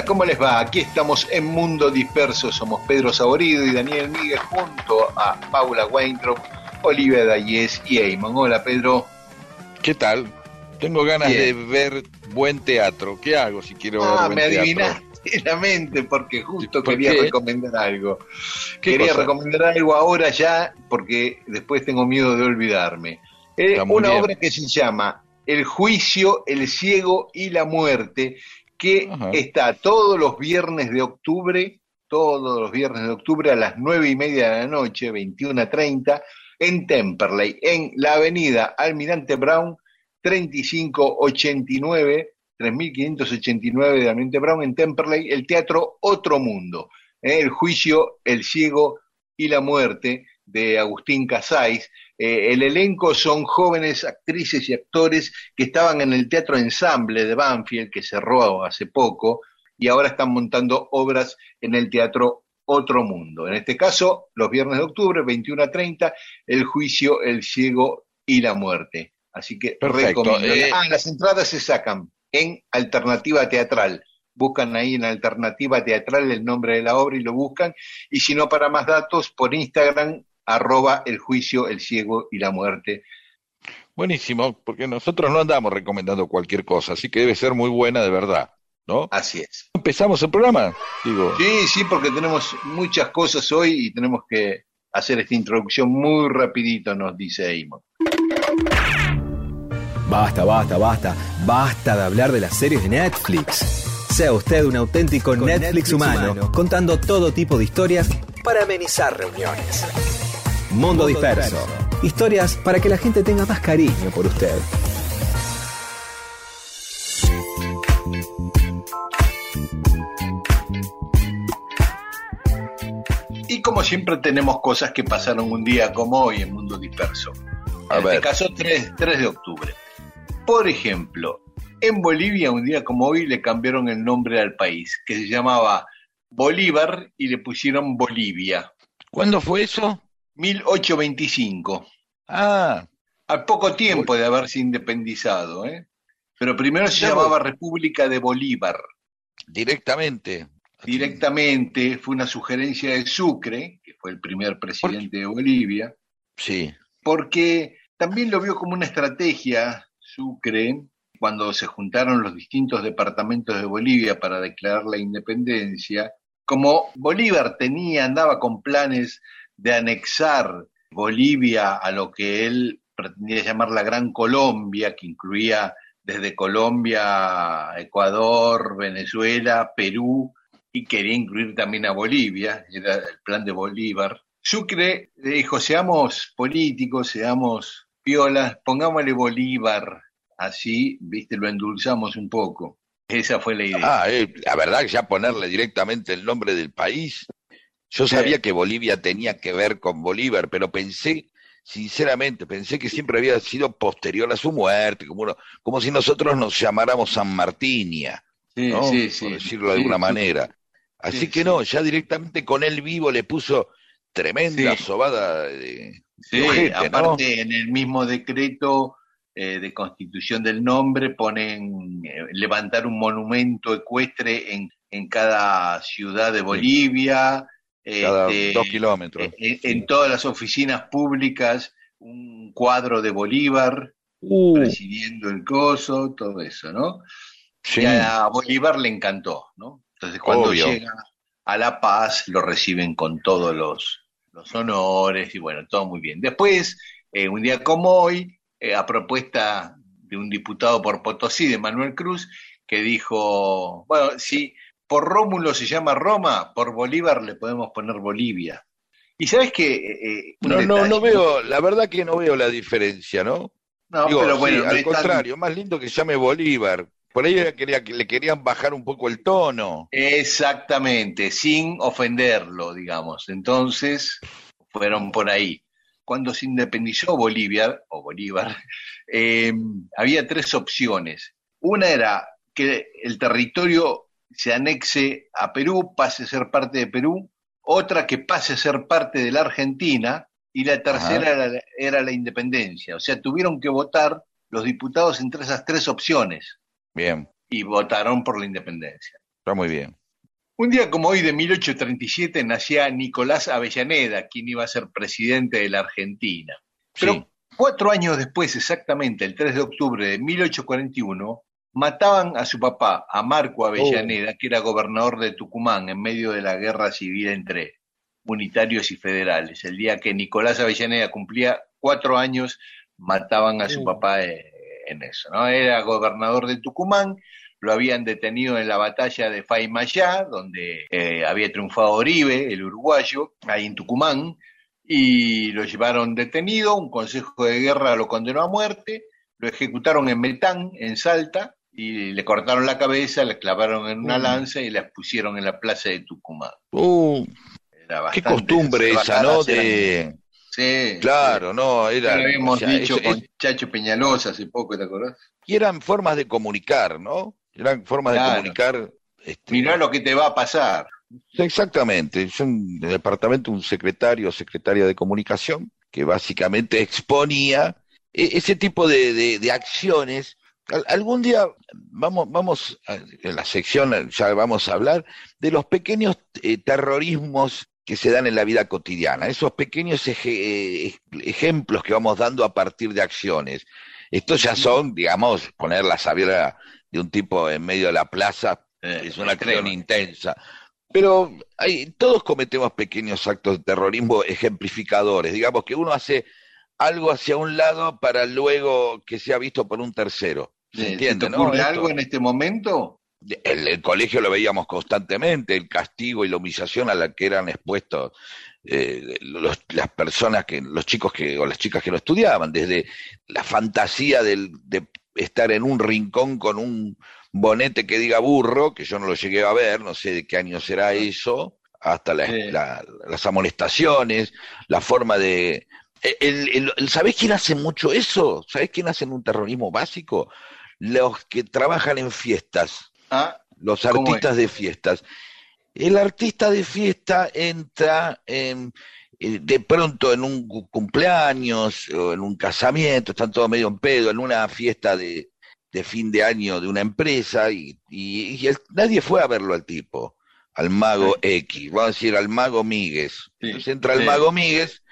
Hola, ¿cómo les va? Aquí estamos en Mundo Disperso. Somos Pedro Saborido y Daniel Miguel junto a Paula Weintraub, Olivia Dayes y Eamon. Hola, Pedro. ¿Qué tal? Tengo ganas Bien. de ver buen teatro. ¿Qué hago si quiero Ah, ver me buen teatro? adivinaste la mente porque justo ¿Por quería qué? recomendar algo. ¿Qué Quería cosa? recomendar algo ahora ya porque después tengo miedo de olvidarme. Eh, una bien. obra que se llama El juicio, el ciego y la muerte, que Ajá. está todos los viernes de octubre, todos los viernes de octubre a las nueve y media de la noche, 21 a 30, en Temperley, en la avenida Almirante Brown, 3589, 3589 de Almirante Brown, en Temperley, el teatro Otro Mundo, ¿eh? el juicio, el ciego y la muerte de Agustín Casais. Eh, el elenco son jóvenes actrices y actores que estaban en el Teatro Ensamble de Banfield, que cerró hace poco, y ahora están montando obras en el Teatro Otro Mundo. En este caso, los viernes de octubre, 21 a 30, El juicio, el ciego y la muerte. Así que Perfecto, recomiendo. eh. Ah, las entradas se sacan en Alternativa Teatral. Buscan ahí en Alternativa Teatral el nombre de la obra y lo buscan. Y si no, para más datos, por Instagram, arroba el juicio, el ciego y la muerte. Buenísimo, porque nosotros no andamos recomendando cualquier cosa, así que debe ser muy buena de verdad, ¿no? Así es. ¿Empezamos el programa? Digo, Sí, sí, porque tenemos muchas cosas hoy y tenemos que hacer esta introducción muy rapidito, nos dice Eamon. Basta, basta, basta. Basta de hablar de las series de Netflix. Sea usted un auténtico Netflix, humano, contando todo tipo de historias para amenizar reuniones. Mundo disperso. Historias para que la gente tenga más cariño por usted. Y como siempre tenemos cosas que pasaron un día como hoy en Mundo Disperso. A en ver. este caso 3, 3 de octubre. Por ejemplo, en Bolivia un día como hoy le cambiaron el nombre al país, que se llamaba Bolívar y le pusieron Bolivia. ¿cuándo fue eso? 1825. Ah, Al poco tiempo de haberse independizado, ¿eh? Pero primero se llamaba. República de Bolívar. directamente. Directamente fue una sugerencia de Sucre, que fue el primer presidente de Bolivia, Sí, porque también lo vio como una estrategia Sucre cuando se juntaron los distintos departamentos de Bolivia para declarar la independencia. Como Bolívar tenía, andaba con planes de anexar Bolivia a lo que él pretendía llamar la Gran Colombia, que incluía desde Colombia, Ecuador, Venezuela, Perú, y quería incluir también a Bolivia, era el plan de Bolívar. Sucre dijo, seamos políticos, seamos piolas, pongámosle Bolívar, así, viste, lo endulzamos un poco. Esa fue la idea. Ah, eh, la verdad que ya ponerle directamente el nombre del país. Yo Sí. sabía que Bolivia tenía que ver con Bolívar, pero pensé, sinceramente, pensé que siempre había sido posterior a su muerte, como, uno- como si nosotros nos llamáramos San Martinia, sí, ¿no? sí, por decirlo de alguna manera. Así Sí, que no, ya directamente con él vivo le puso tremenda sobada de, de ojete, ¿no? aparte en el mismo decreto eh, de constitución del nombre ponen eh, levantar un monumento ecuestre en, en cada ciudad de Bolivia, cada este, dos kilómetros. en, Sí. todas las oficinas públicas un cuadro de Bolívar Uh, presidiendo el coso, todo eso, ¿no? sí. Y a Bolívar le encantó, ¿no? Entonces cuando Obvio. llega a La Paz, lo reciben con todos los, los honores y bueno, todo muy bien. Después, eh, un día como hoy, eh, a propuesta de un diputado por Potosí, de Manuel Cruz, que dijo, bueno, si por Rómulo se llama Roma, por Bolívar le podemos poner Bolivia. Y sabes que... Eh, no, no, no veo, la verdad que no veo la diferencia, ¿no? No, pero bueno, al contrario, más lindo que se llame Bolívar. Por ahí quería, le querían bajar un poco el tono. Exactamente, sin ofenderlo, digamos. Entonces, fueron por ahí. Cuando se independizó Bolivia, o Bolívar, eh, había tres opciones. Una era que el territorio se anexe a Perú, pase a ser parte de Perú, otra que pase a ser parte de la Argentina, y la tercera era, la independencia. O sea, tuvieron que votar los diputados entre esas tres opciones. Bien. Y votaron por la independencia. Está muy bien. Un día como hoy de 1837 nacía Nicolás Avellaneda, quien iba a ser presidente de la Argentina. Pero cuatro años después, exactamente, el 3 de octubre de 1841, mataban a su papá, a Marco Avellaneda, oh. que era gobernador de Tucumán en medio de la guerra civil entre unitarios y federales. El día que Nicolás Avellaneda cumplía cuatro años, mataban a su papá eh, en eso. ¿no? Era gobernador de Tucumán, lo habían detenido en la batalla de Faymayá, donde eh, había triunfado Oribe, el uruguayo, ahí en Tucumán, y lo llevaron detenido, un consejo de guerra lo condenó a muerte, lo ejecutaron en Metán, en Salta, y le cortaron la cabeza, le clavaron en una lanza y la pusieron en la plaza de Tucumán. Uh, Qué costumbre esa, ¿no? De... Sí. Claro, no, era. Lo habíamos dicho con Chacho Peñalosa hace poco, ¿te acordás? Y eran formas de comunicar, ¿no? Eran formas de comunicar. Este... Mirá lo que te va a pasar. Exactamente. Yo en el departamento un secretario o secretaria de comunicación que básicamente exponía e-, ese tipo de, de, acciones. Algún día vamos, vamos en la sección ya vamos a hablar de los pequeños eh, terrorismos que se dan en la vida cotidiana, esos pequeños eh, ejemplos que vamos dando a partir de acciones. Estos ya son, digamos, poner la sabiera de un tipo en medio de la plaza, eh, es una acción intensa. Pero hay, todos cometemos pequeños actos de terrorismo ejemplificadores. Digamos que uno hace algo hacia un lado para luego que sea visto por un tercero. ¿Se entiende, ¿no? algo en este momento? el, el, colegio lo veíamos constantemente, el castigo y la humillación a la que eran expuestos eh, las personas que, los chicos que, o las chicas que lo estudiaban, desde la fantasía del, de estar en un rincón con un bonete que diga burro, que yo no lo llegué a ver, no sé de qué año será eso, hasta las amonestaciones, la forma de... El, el, ¿Sabés quién hace mucho eso? ¿Sabés quién hace un terrorismo básico? Los que trabajan en fiestas Ah, los artistas de fiestas. El artista de fiesta entra en, eh, de pronto en un cumpleaños o en un casamiento, están todos medio en pedo, en una fiesta de, de fin de año de una empresa y, y, nadie fue a verlo al tipo, al mago X, vamos a decir al mago Míguez. Entonces entra el mago Míguez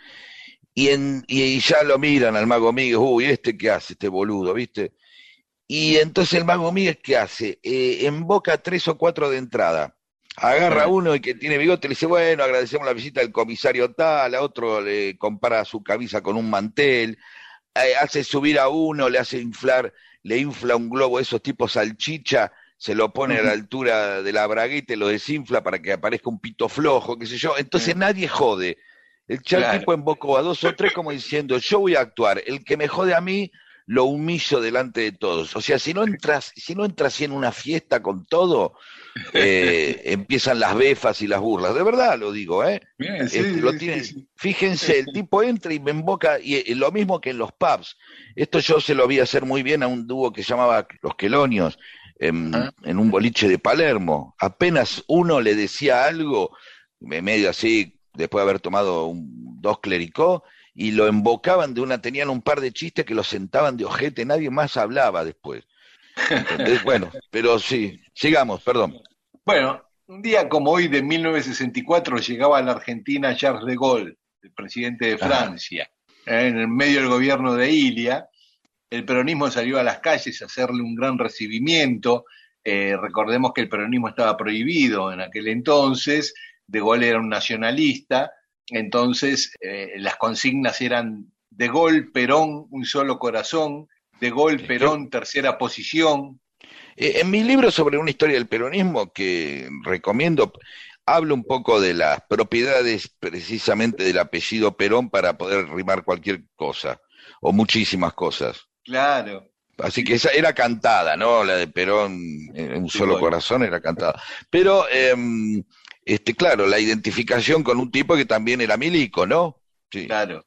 y, en, y ya lo miran al mago Míguez, uy, este qué hace, este boludo, ¿viste? Y entonces el mago Miguel, ¿qué hace? Eh, invoca tres o cuatro de entrada. Agarra uno y que tiene bigote le dice, bueno, agradecemos la visita del comisario tal, a otro le compara su camisa con un mantel, eh, hace subir a uno, le hace inflar, le infla un globo, esos tipos salchicha, se lo pone a la altura de la bragueta y lo desinfla para que aparezca un pito flojo, qué sé yo. Entonces nadie jode. El tipo invocó a dos o tres como diciendo, yo voy a actuar, el que me jode a mí lo humillo delante de todos. O sea, si no entras, si no entras en una fiesta con todo, eh, empiezan las befas y las burlas. De verdad lo digo, ¿eh? Este, fíjense, el tipo entra y me emboca, y, lo mismo que en los pubs. Esto yo se lo vi hacer muy bien a un dúo que llamaba Los Quelonios, en, ah. en un boliche de Palermo. Apenas uno le decía algo, medio así, después de haber tomado un, dos clericó, y lo embocaban de una, tenían un par de chistes que lo sentaban de ojete, nadie más hablaba después. bueno, pero sí, sigamos, perdón. Bueno, un día como hoy de 1964 llegaba a la Argentina Charles de Gaulle, el presidente de Francia, eh, en el medio del gobierno de Ilia. El peronismo salió a las calles a hacerle un gran recibimiento. Eh, recordemos que el peronismo estaba prohibido en aquel entonces, De Gaulle era un nacionalista, entonces eh, las consignas eran De Gaulle, Perón, un solo corazón, De Gaulle, Perón, tercera posición. Eh, en mi libro sobre una historia del peronismo, que recomiendo, hablo un poco de las propiedades precisamente del apellido Perón para poder rimar cualquier cosa, o muchísimas cosas. Claro. Así que esa era cantada, ¿no? La de Perón, en un solo corazón, era cantada. Pero, em, este, claro, la identificación con un tipo que también era milico, ¿no? Sí. Claro.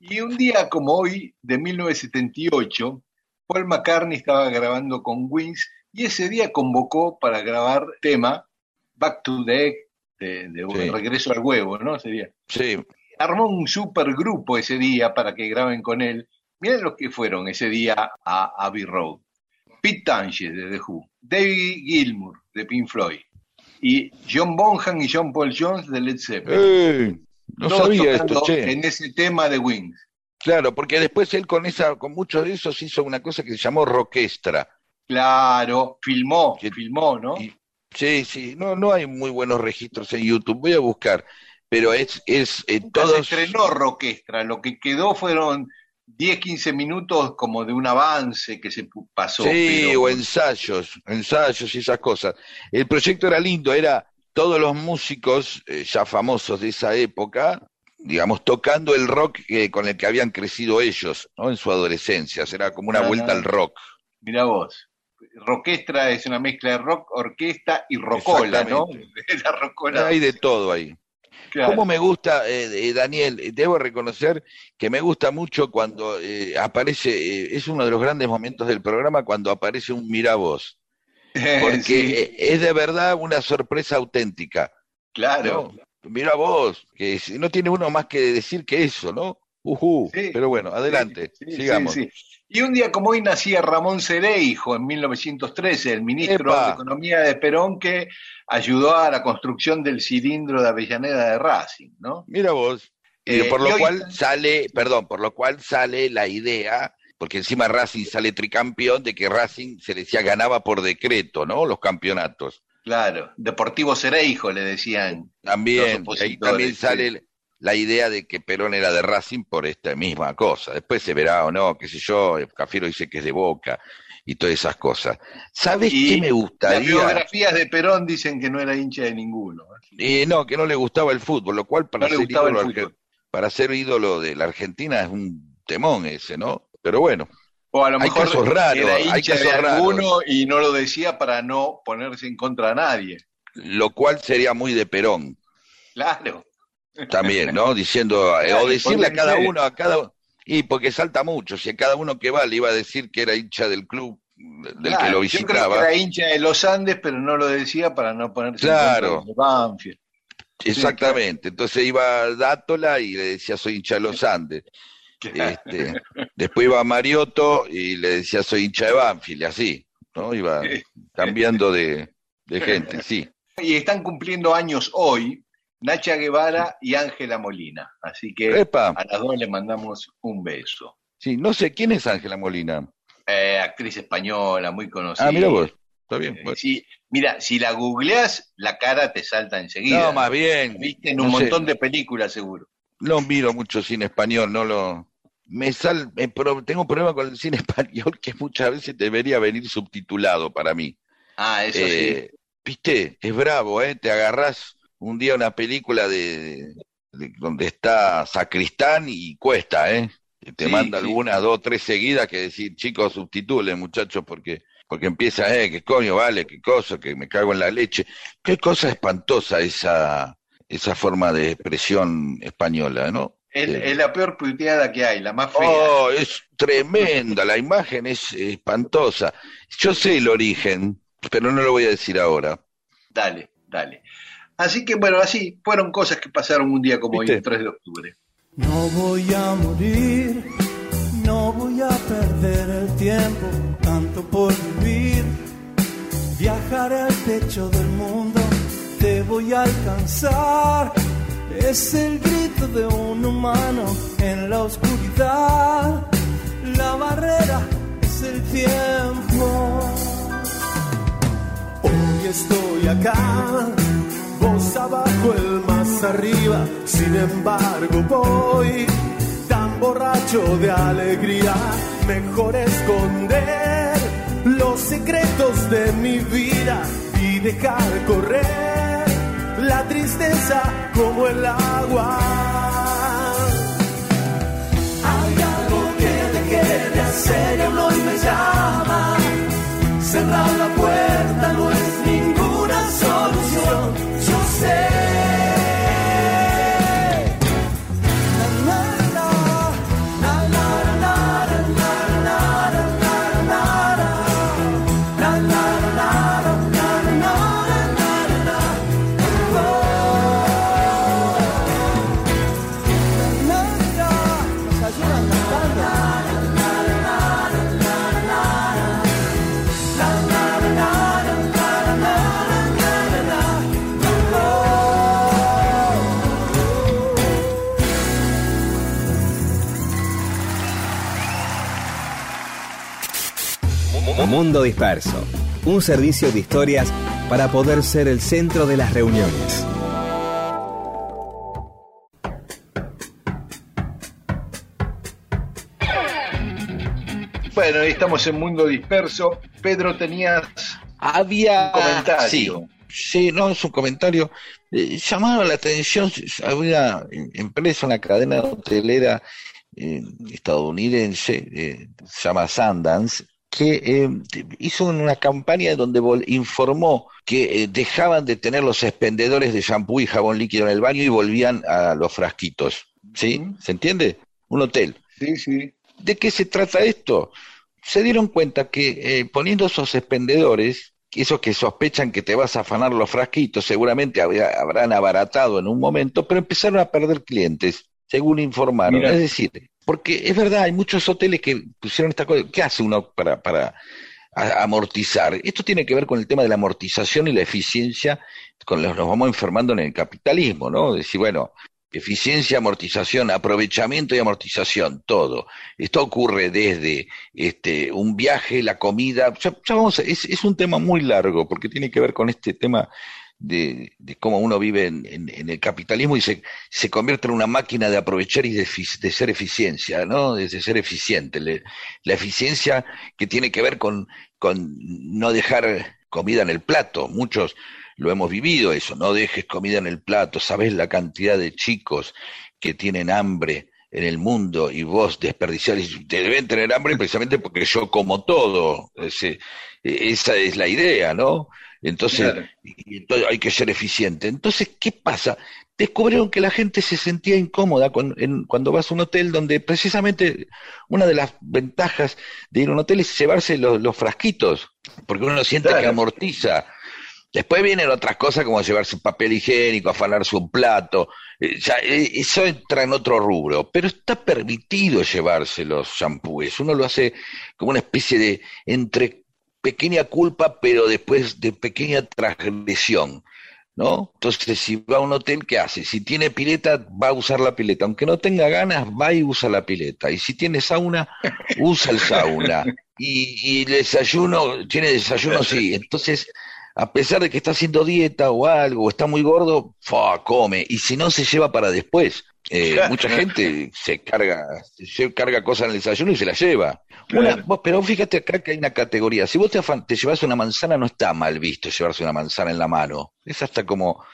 Y un día como hoy, de 1978, Paul McCartney estaba grabando con Wings y ese día convocó para grabar tema Back to the Egg, de, regreso al huevo, ¿no? Sería. Sí. Armó un super grupo ese día para que graben con él Miren los que fueron ese día a Abbey Road. Pete Townshend de The Who, David Gilmour de Pink Floyd y John Bonham y John Paul Jones de Led Zeppelin. no sabía esto, che. En ese tema de Wings. Claro, porque después él con esa, con muchos de esos hizo una cosa que se llamó roquestra. Claro, filmó, filmó, ¿no? sí, sí, no, no hay muy buenos registros en YouTube, voy a buscar, pero es, es eh, Se estrenó roquestra, lo que quedó fueron 10, 15 minutos como de un avance que se pasó. Sí, o ensayos, ensayos y esas cosas. El proyecto era lindo, era todos los músicos eh, ya famosos de esa época, digamos, tocando el rock con el que habían crecido ellos, ¿no? En su adolescencia, era como una ah, vuelta al rock. Mira vos, roquestra es una mezcla de rock, orquesta y rocola, ¿no? La rocola. Hay de todo ahí. ¿Cómo me gusta, eh, eh, Daniel? Eh, debo reconocer que me gusta mucho cuando aparece, es uno de los grandes momentos del programa cuando aparece un Miravoz. Porque es de verdad una sorpresa auténtica. Claro. Mira vos, que no tiene uno más que decir que eso, ¿no? Uh Pero bueno, adelante, sigamos. Y un día como hoy nacía Ramón Cereijo en 1913, el ministro de Economía de Perón que ayudó a la construcción del cilindro de Avellaneda de Racing, ¿no? Mira vos. Eh, por lo cual sale, perdón, por lo cual sale la idea, porque encima Racing sale tricampeón, de que Racing se decía ganaba por decreto, ¿no? Los campeonatos. Claro, Deportivo Cereijo le decían. También, ahí también sale la idea de que Perón era de Racing por esta misma cosa. Después se verá o no, qué sé yo, Cafiero dice que es de Boca y todas esas cosas. ¿Sabes qué me gustaría? Las biografías de Perón dicen que no era hincha de ninguno. Y no, que no le gustaba el fútbol, lo cual para, ser ídolo, para ser ídolo de la Argentina es un temón ese, ¿no? Pero bueno. O a lo mejor hay casos raros, hay casos de alguno y no lo decía para no ponerse en contra de nadie. Lo cual sería muy de Perón. Claro. También, ¿no? Diciendo, eh, o decirle a cada uno, a cada y porque salta mucho, si a cada uno que va le iba a decir que era hincha del club del que lo visitaba. era hincha de los Andes, pero no lo decía para no ponerse claro. en Banfield. Exactamente, entonces iba Dátola y le decía soy hincha de los Andes. Este, después iba Mariotto y le decía soy hincha de Banfield, y así, ¿no? Iba cambiando de, de gente, sí. Y están cumpliendo años hoy, Nacha Guevara y Ángela Molina. Así que a las dos le mandamos un beso. Sí, no sé quién es Ángela Molina. Eh, actriz española, muy conocida. Ah, mira vos. Está bien. Eh, sí, mira, si la googleas, la cara te salta enseguida. No, más bien. Viste en un montón de películas, seguro. No miro mucho cine español, no lo. Me sal... tengo un problema con el cine español que muchas veces debería venir subtitulado para mí. Ah, eso sí. Eh, viste, es bravo, ¿eh? Te agarrás un día una película de, donde está Sacristán y Cuesta, ¿eh? Te manda algunas, dos, tres seguidas que decir, chicos, subtitulen, muchachos, porque porque empieza, eh, qué coño, vale, qué cosa, que me cago en la leche. Qué cosa espantosa esa, esa forma de expresión española, ¿no? Es, eh, la peor puteada que hay, la más fea. Oh, es tremenda, la imagen es espantosa. Yo sé el origen, pero no lo voy a decir ahora. Dale, dale. Así que bueno, así fueron cosas que pasaron un día como hoy, el 3 de octubre. No voy a morir, no voy a perder el tiempo, tanto por vivir. Viajaré al techo del mundo, te voy a alcanzar. Es el grito de un humano en la oscuridad. La barrera es el tiempo. Hoy estoy acá, vos abajo, el más arriba. Sin embargo, voy tan borracho de alegría. Mejor esconder los secretos de mi vida y dejar correr la tristeza como el agua. Hay algo que dejé de hacer y me llama. Cerrar la puerta no yo Mundo Disperso, un servicio de historias para poder ser el centro de las reuniones. Bueno, estamos en Mundo Disperso. Pedro, tenías Había un comentario. Sí, no, es un comentario. Eh, llamaba la atención, había empresa, una cadena hotelera eh, estadounidense, eh, se llama Sundance, que eh, hizo una campaña donde informó que eh, dejaban de tener los expendedores de shampoo y jabón líquido en el baño y volvían a los frasquitos. ¿Sí? ¿Se entiende? Un hotel. Sí, sí. ¿De qué se trata esto? Se dieron cuenta que eh, poniendo esos expendedores, esos que sospechan que te vas a afanar los frasquitos, seguramente habrán abaratado en un momento, pero empezaron a perder clientes, según informaron. Es decir, porque es verdad, hay muchos hoteles que pusieron esta cosa. ¿Qué hace uno para, para amortizar? Esto tiene que ver con el tema de la amortización y la eficiencia, con los nos vamos enfermando en el capitalismo, ¿no? Decir, bueno, eficiencia, amortización, aprovechamiento y amortización, todo. Esto ocurre desde este, un viaje, la comida, ya, vamos, es, es un tema muy largo porque tiene que ver con este tema de, cómo uno vive en, el capitalismo y se, se, convierte en una máquina de aprovechar y de, ser eficiencia, ¿no? De, ser eficiente. la eficiencia que tiene que ver con, con no dejar comida en el plato. Muchos lo hemos vivido eso, no dejes comida en el plato. Sabes la cantidad de chicos que tienen hambre en el mundo y vos desperdiciar, te deben tener hambre precisamente porque yo como todo. esa es la idea, ¿no? Entonces, hay que ser eficiente. Entonces, ¿qué pasa? Descubrieron que la gente se sentía incómoda cuando, vas a un hotel donde precisamente una de las ventajas de ir a un hotel es llevarse los, frasquitos, porque uno siente que amortiza. Después vienen otras cosas como llevarse papel higiénico, afanarse un plato. Eh, ya, eh, eso entra en otro rubro, pero está permitido llevarse los shampoos. Uno lo hace como una especie de entre pequeña culpa, pero después de pequeña transgresión. ¿No? Entonces, si va a un hotel, ¿qué hace? Si tiene pileta, va a usar la pileta. Aunque no tenga ganas, va y usa la pileta. Y si tiene sauna, usa el sauna. Y, y desayuno, tiene desayuno, sí. Entonces, a pesar de que está haciendo dieta o algo, o está muy gordo, fa, come. Y si no, se lleva para después. Eh, mucha gente se carga, se carga cosas en el desayuno y se la lleva. pero fíjate acá que hay una categoría. Si vos te, te llevas una manzana, no está mal visto llevarse una manzana en la mano. Es hasta como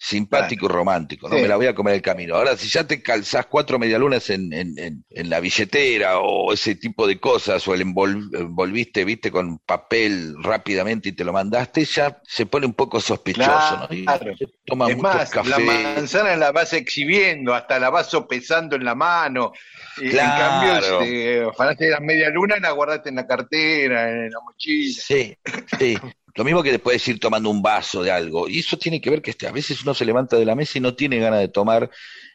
simpático y romántico, no me la voy a comer el camino. Ahora, si ya te calzás cuatro medialunas en, en, en, la billetera o ese tipo de cosas, o el envolviste, viste, con papel rápidamente y te lo mandaste, ya se pone un poco sospechoso, ¿no? Y toma es más, la manzana la vas exhibiendo, hasta la vas sopesando en la mano. En cambio, si de las medialunas, la guardaste en la cartera, en la mochila. Sí, sí. Lo mismo que después ir tomando un vaso de algo. Y eso tiene que ver que este, a veces uno se levanta de la mesa y no tiene ganas de tomar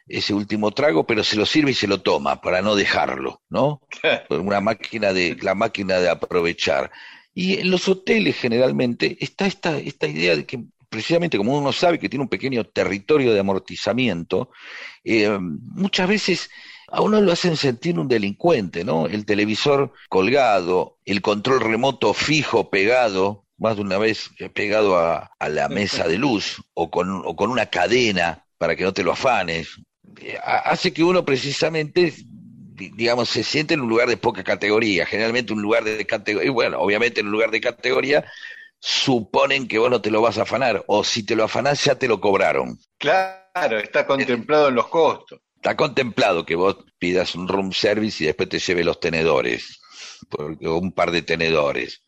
ese último trago, pero se lo sirve y se lo toma para no dejarlo, ¿no? Una máquina de, la máquina de aprovechar. Y en los hoteles generalmente está esta, esta idea de que precisamente como uno sabe que tiene un pequeño territorio de amortizamiento, eh, muchas veces a uno lo hacen sentir un delincuente, ¿no? El televisor colgado, el control remoto fijo pegado, más de una vez pegado a, la mesa de luz o con, o con una cadena para que no te lo afanes, eh, hace que uno precisamente digamos, se siente en un lugar de poca categoría, generalmente un lugar de categoría, y bueno, obviamente en un lugar de categoría suponen que vos no te lo vas a afanar, o si te lo afanás ya te lo cobraron. Claro, está contemplado en los costos. Está contemplado que vos pidas un room service y después te lleve los tenedores, o un par de tenedores.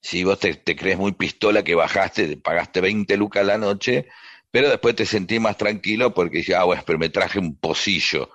Si vos te, crees muy pistola que bajaste, pagaste 20 lucas la noche, pero después te sentís más tranquilo porque ya, ah, bueno, pero me traje un pocillo.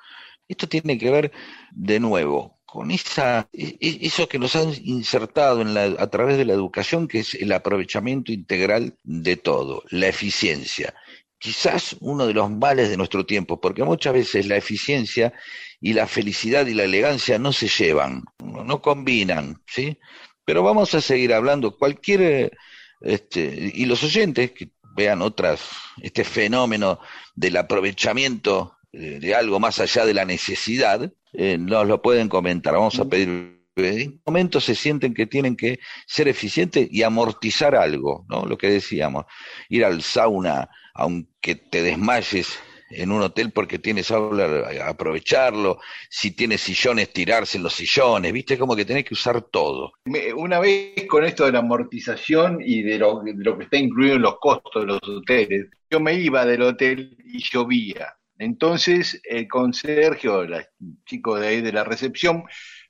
Esto tiene que ver, de nuevo, con esa, e, e, eso que nos han insertado a través de la educación, que es el aprovechamiento integral de todo, la eficiencia. Quizás uno de los males de nuestro tiempo, porque muchas veces la eficiencia y la felicidad y la elegancia no se llevan, no combinan, ¿sí? Pero vamos a seguir hablando. Cualquier, este, y los oyentes que vean otras, este fenómeno del aprovechamiento de algo más allá de la necesidad, eh, nos lo pueden comentar. Vamos a pedir en momentos se sienten que tienen que ser eficientes y amortizar algo, ¿no? Lo que decíamos, ir al sauna, aunque te desmayes en un hotel porque tienes aula, aprovecharlo, si tienes sillones, tirarse en los sillones, viste, como que tenés que usar todo. Una vez con esto de la amortización y de lo, de lo que está incluido en los costos de los hoteles, yo me iba del hotel y llovía entonces el conserje o los chicos de ahí de la recepción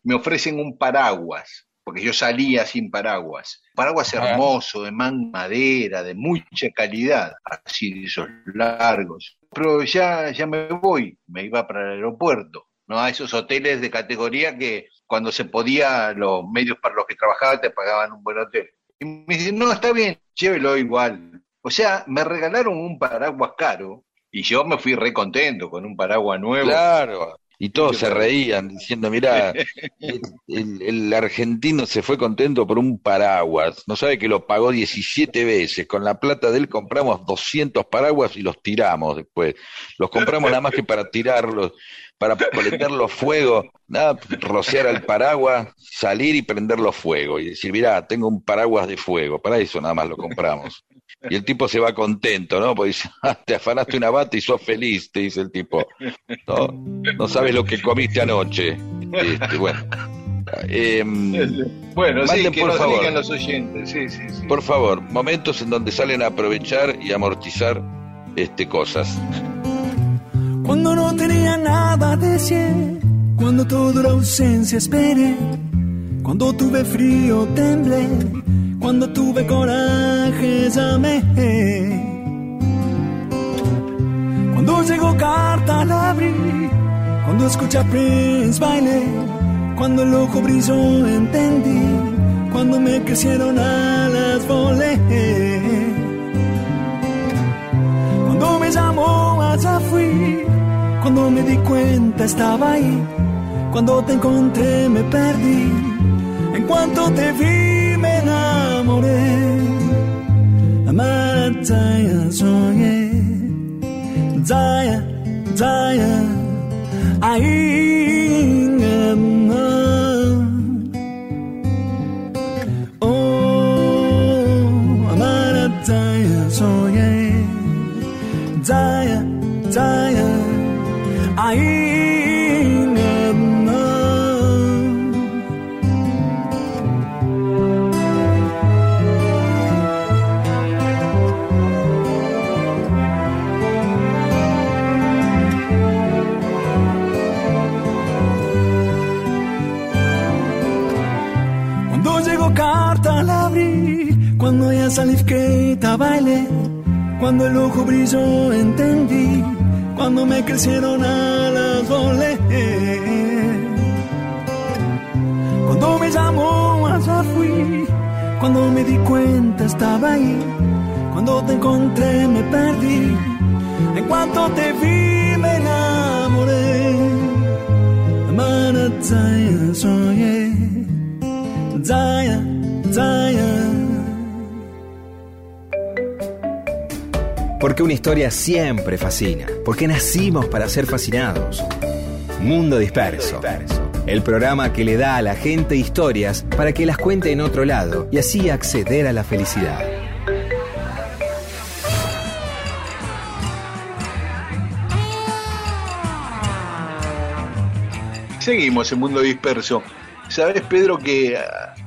me ofrecen un paraguas, porque yo salía sin paraguas. Paraguas hermoso, de man madera, de mucha calidad, así de esos largos. Pero ya, ya me voy, me iba para el aeropuerto, ¿no? A esos hoteles de categoría que cuando se podía, los medios para los que trabajaba te pagaban un buen hotel. Y me dicen, no, está bien, llévelo igual. O sea, me regalaron un paraguas caro y yo me fui re contento con un paraguas nuevo. Claro, y todos se reían diciendo, mira, el, argentino se fue contento por un paraguas, no sabe que lo pagó 17 veces, con la plata de él compramos 200 paraguas y los tiramos después, los compramos nada más que para tirarlos, para los fuego, nada, rociar al paraguas, salir y prenderlo fuego y decir, mira, tengo un paraguas de fuego, para eso nada más lo compramos. Y el tipo se va contento, ¿no? Porque dice, ah, te afanaste una bata y sos feliz, te dice el tipo. No, no sabes lo que comiste anoche. Este, bueno. Em, bueno, sí, que por favor, digan los oyentes. Sí, sí, sí. Por favor, momentos en donde salen a aprovechar y amortizar este, cosas. Cuando no tenía nada decir, cuando toda la ausencia esperé, cuando tuve frío temblé cuando tuve coraje llamé. Cuando llegó carta la abrí, cuando escuché a Prince bailé, cuando el ojo brilló entendí, cuando me crecieron alas volé. Cuando me llamó allá fui, cuando me di cuenta estaba ahí, cuando te encontré me perdí, en cuanto te vi enamoré Amarantaya soñé Zaya, Zaya Ainga Oh, salir que baile, cuando el ojo brilló entendí, cuando me crecieron alas volé. Cuando me llamó allá fui, cuando me di cuenta estaba ahí, cuando te encontré me perdí, en cuanto te vi me enamoré. Amana Zaya Zaya, Zaya. Porque una historia siempre fascina. Porque nacimos para ser fascinados. Mundo Disperso. el programa que le da a la gente historias para que las cuente en otro lado y así acceder a la felicidad. Seguimos en Mundo Disperso. Sabes, Pedro, que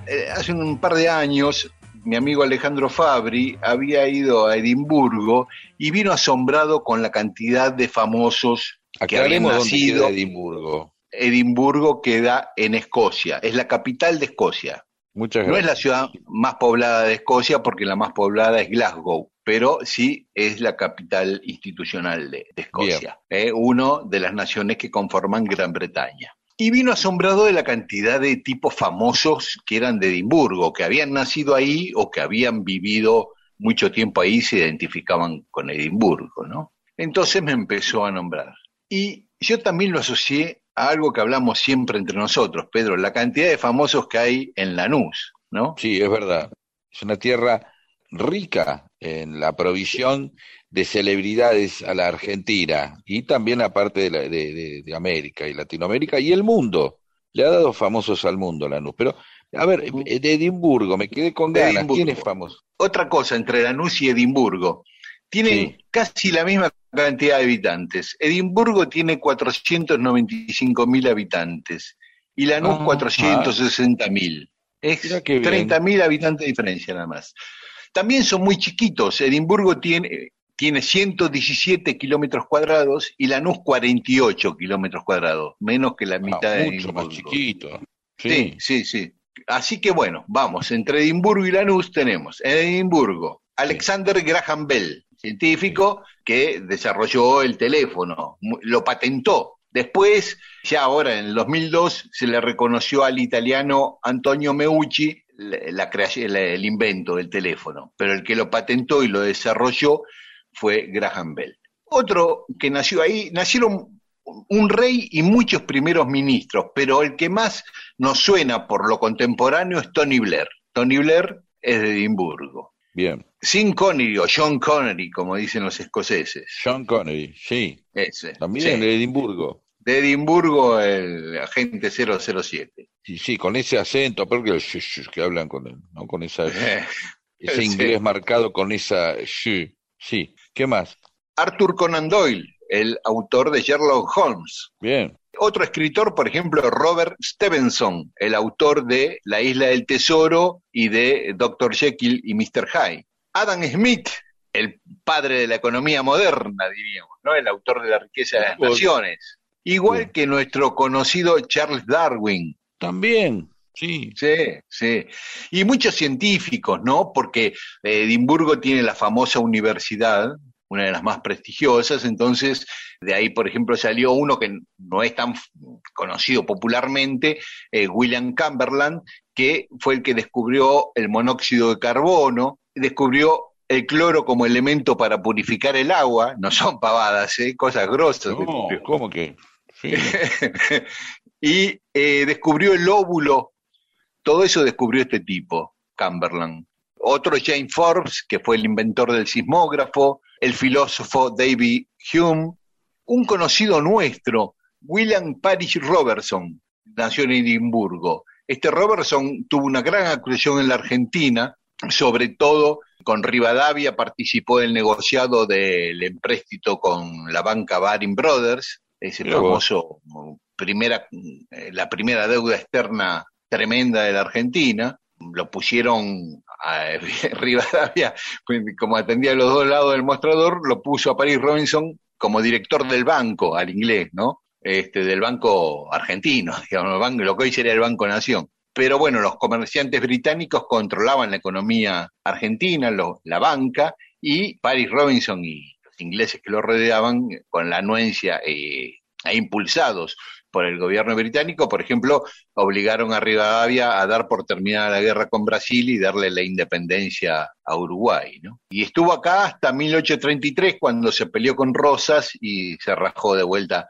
eh, hace un par de años mi amigo Alejandro Fabri había ido a Edimburgo y vino asombrado con la cantidad de famosos que habían nacido. Edimburgo. Edimburgo queda en Escocia, es la capital de Escocia. Muchas No es la ciudad más poblada de Escocia porque la más poblada es Glasgow, pero sí es la capital institucional de, de Escocia, eh, uno de las naciones que conforman Gran Bretaña. Y vino asombrado de la cantidad de tipos famosos que eran de Edimburgo, que habían nacido ahí o que habían vivido mucho tiempo ahí y se identificaban con Edimburgo, ¿no? Entonces me empezó a nombrar. Y yo también lo asocié a algo que hablamos siempre entre nosotros, Pedro, la cantidad de famosos que hay en Lanús, ¿no? Sí, es verdad. Es una tierra rica en la provisión de celebridades a la Argentina y también a parte de, la- de- de- de América y Latinoamérica y el mundo. Le ha dado famosos al mundo Lanús. Pero, a ver, eh, de Edimburgo, me quedé con ganas. Edimburgo. ¿Quién es famoso? Otra cosa entre Lanús y Edimburgo. Tienen Sí. casi la misma cantidad de habitantes. Edimburgo tiene 495 mil habitantes y Lanús Ah, 460 mil. Es Mira qué bien. 30 mil habitantes de diferencia nada más. También son muy chiquitos. Edimburgo tiene, tiene 117 kilómetros cuadrados y Lanús 48 kilómetros cuadrados, menos que la mitad Ah, de mucho más chiquito. Sí, sí, sí. Así que bueno, vamos, entre Edimburgo y Lanús tenemos en Edimburgo Alexander Graham Bell, científico que desarrolló el teléfono, lo patentó. Después, ya ahora en el 2002, se le reconoció al italiano Antonio Meucci la, la- el invento del teléfono, pero el que lo patentó y lo desarrolló fue Graham Bell. Otro que nació ahí, nacieron un rey y muchos primeros ministros, pero el que más nos suena por lo contemporáneo es Tony Blair. Tony Blair es de Edimburgo. Bien. Sin Connery o John Connery, como dicen los escoceses. Sean Connery, sí. Ese. También sí. de Edimburgo. De Edimburgo, el agente 007. Sí, sí, con ese acento, pero que, el sh- sh- que hablan con él, ¿no? Con esa, ese sí. inglés marcado con esa sh. Sí. ¿Qué más? Arthur Conan Doyle, el autor de Sherlock Holmes. Bien. Otro escritor, por ejemplo, Robert Stevenson, el autor de La Isla del Tesoro y de Dr. Jekyll y Mr. Hyde. Adam Smith, el padre de la economía moderna, diríamos, ¿no? El autor de La riqueza de las naciones. Igual que nuestro conocido Charles Darwin. También, sí. Sí, sí. Y muchos científicos, ¿no? Porque eh, Edimburgo tiene la famosa universidad, una de las más prestigiosas, entonces de ahí, por ejemplo, salió uno que no es tan conocido popularmente, eh, William Cumberland, que fue el que descubrió el monóxido de carbono, descubrió el cloro como elemento para purificar el agua, no son pavadas, ¿eh? cosas grosas. No. ¿cómo que? Sí. y eh, descubrió el óvulo. Todo eso descubrió este tipo, Cumberland. Otro James Forbes, que fue el inventor del sismógrafo, el filósofo David Hume, un conocido nuestro, William Parish Robertson, nació en Edimburgo. Este Robertson tuvo una gran actuación en la Argentina, sobre todo con Rivadavia participó del negociado del empréstito con la banca Baring Brothers, ese famoso primera, eh, la primera deuda externa tremenda de la Argentina. Lo pusieron a Rivadavia, como atendía a los dos lados del mostrador, lo puso a Paris Robinson como director del banco, al inglés, ¿no? Este, del banco argentino, digamos, lo que hoy sería el Banco Nación. Pero bueno, los comerciantes británicos controlaban la economía argentina, lo- la banca, y Paris Robinson y los ingleses que lo rodeaban, con la anuencia eh, e impulsados por el gobierno británico, por ejemplo, obligaron a Rivadavia a dar por terminada la guerra con Brasil y darle la independencia a Uruguay. ¿no? Y estuvo acá hasta 1833 cuando se peleó con Rosas y se rajó de vuelta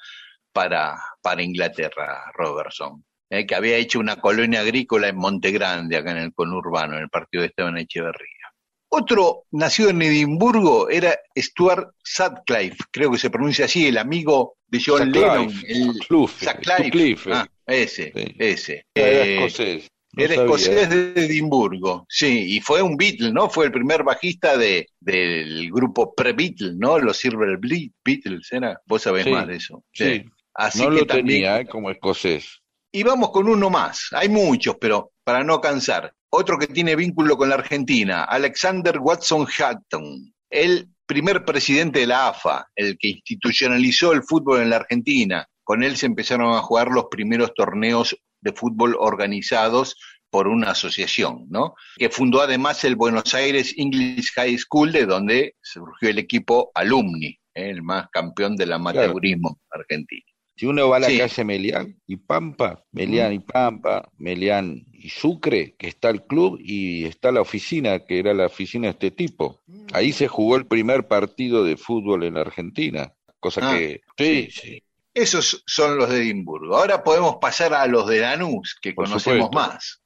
para, para Inglaterra, Robertson, eh, que había hecho una colonia agrícola en Monte Grande, acá en el conurbano, en el partido de Esteban Echeverría. Otro nacido en Edimburgo era Stuart Sutcliffe, creo que se pronuncia así, el amigo de John Lennon, el Sutcliffe. Ah, ese, ese. Era eh, escocés. era escocés de Edimburgo, sí, y fue un Beatle, ¿no? Fue el primer bajista de, del grupo pre-Beatle, ¿no? Los Silver Beatles, ¿era? Vos sabés más de eso. Sí. Así no lo tenía ¿eh? como escocés. Y vamos con uno más. Hay muchos, pero para no cansar. Otro que tiene vínculo con la Argentina, Alexander Watson Hatton, el primer presidente de la AFA, el que institucionalizó el fútbol en la Argentina. Con él se empezaron a jugar los primeros torneos de fútbol organizados por una asociación, ¿no? Que fundó además el Buenos Aires English High School, de donde surgió el equipo Alumni, ¿eh? el más campeón del amateurismo argentino. Si uno va a la calle Melián y Pampa, Melián y Pampa, Melián y Sucre, que está el club y está la oficina, que era la oficina de este tipo. Ahí se jugó el primer partido de fútbol en Argentina, cosa ah, que... Sí, sí. Esos son los de Edimburgo. Ahora podemos pasar a los de Lanús, que conocemos más.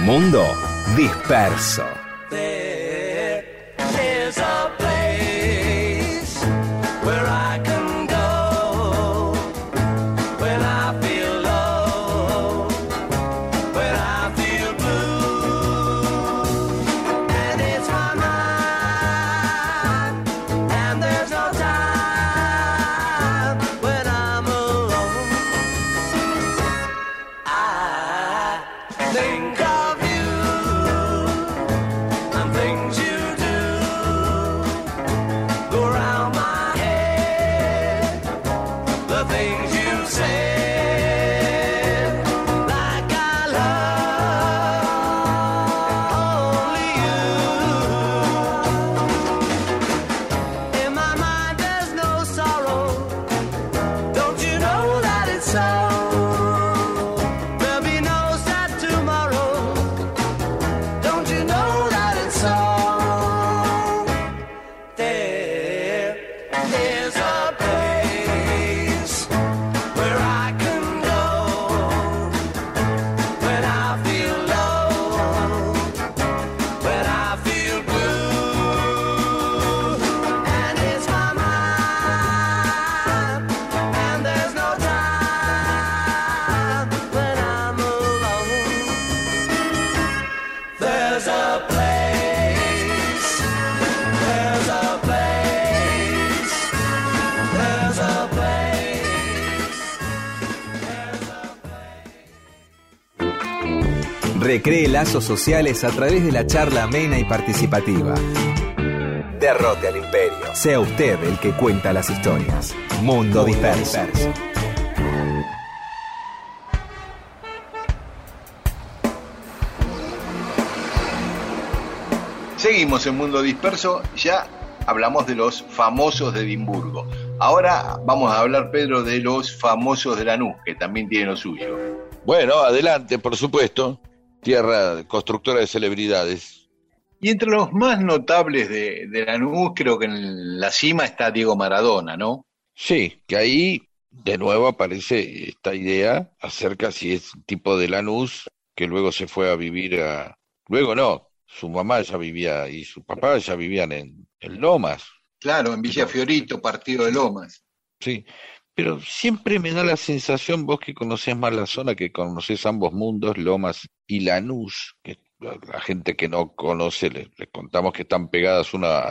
Mundo disperso. Cree lazos sociales a través de la charla amena y participativa. Derrote al imperio. Sea usted el que cuenta las historias. Mundo, disperso. Seguimos en Mundo Disperso, ya hablamos de los famosos de Edimburgo. Ahora vamos a hablar, Pedro, de los famosos de Lanús, que también tienen lo suyo. Bueno, adelante, por supuesto tierra constructora de celebridades. Y entre los más notables de, de Lanús, creo que en la cima está Diego Maradona, ¿no? Sí, que ahí de nuevo aparece esta idea acerca si es tipo de Lanús que luego se fue a vivir a... Luego no, su mamá ya vivía y su papá ya vivían en, Lomas. Claro, en Villa Fiorito, partido de Lomas. Sí, pero siempre me da la sensación, vos que conocés más la zona, que conocés ambos mundos, Lomas y Lanús, que la gente que no conoce, le, contamos que están pegadas una,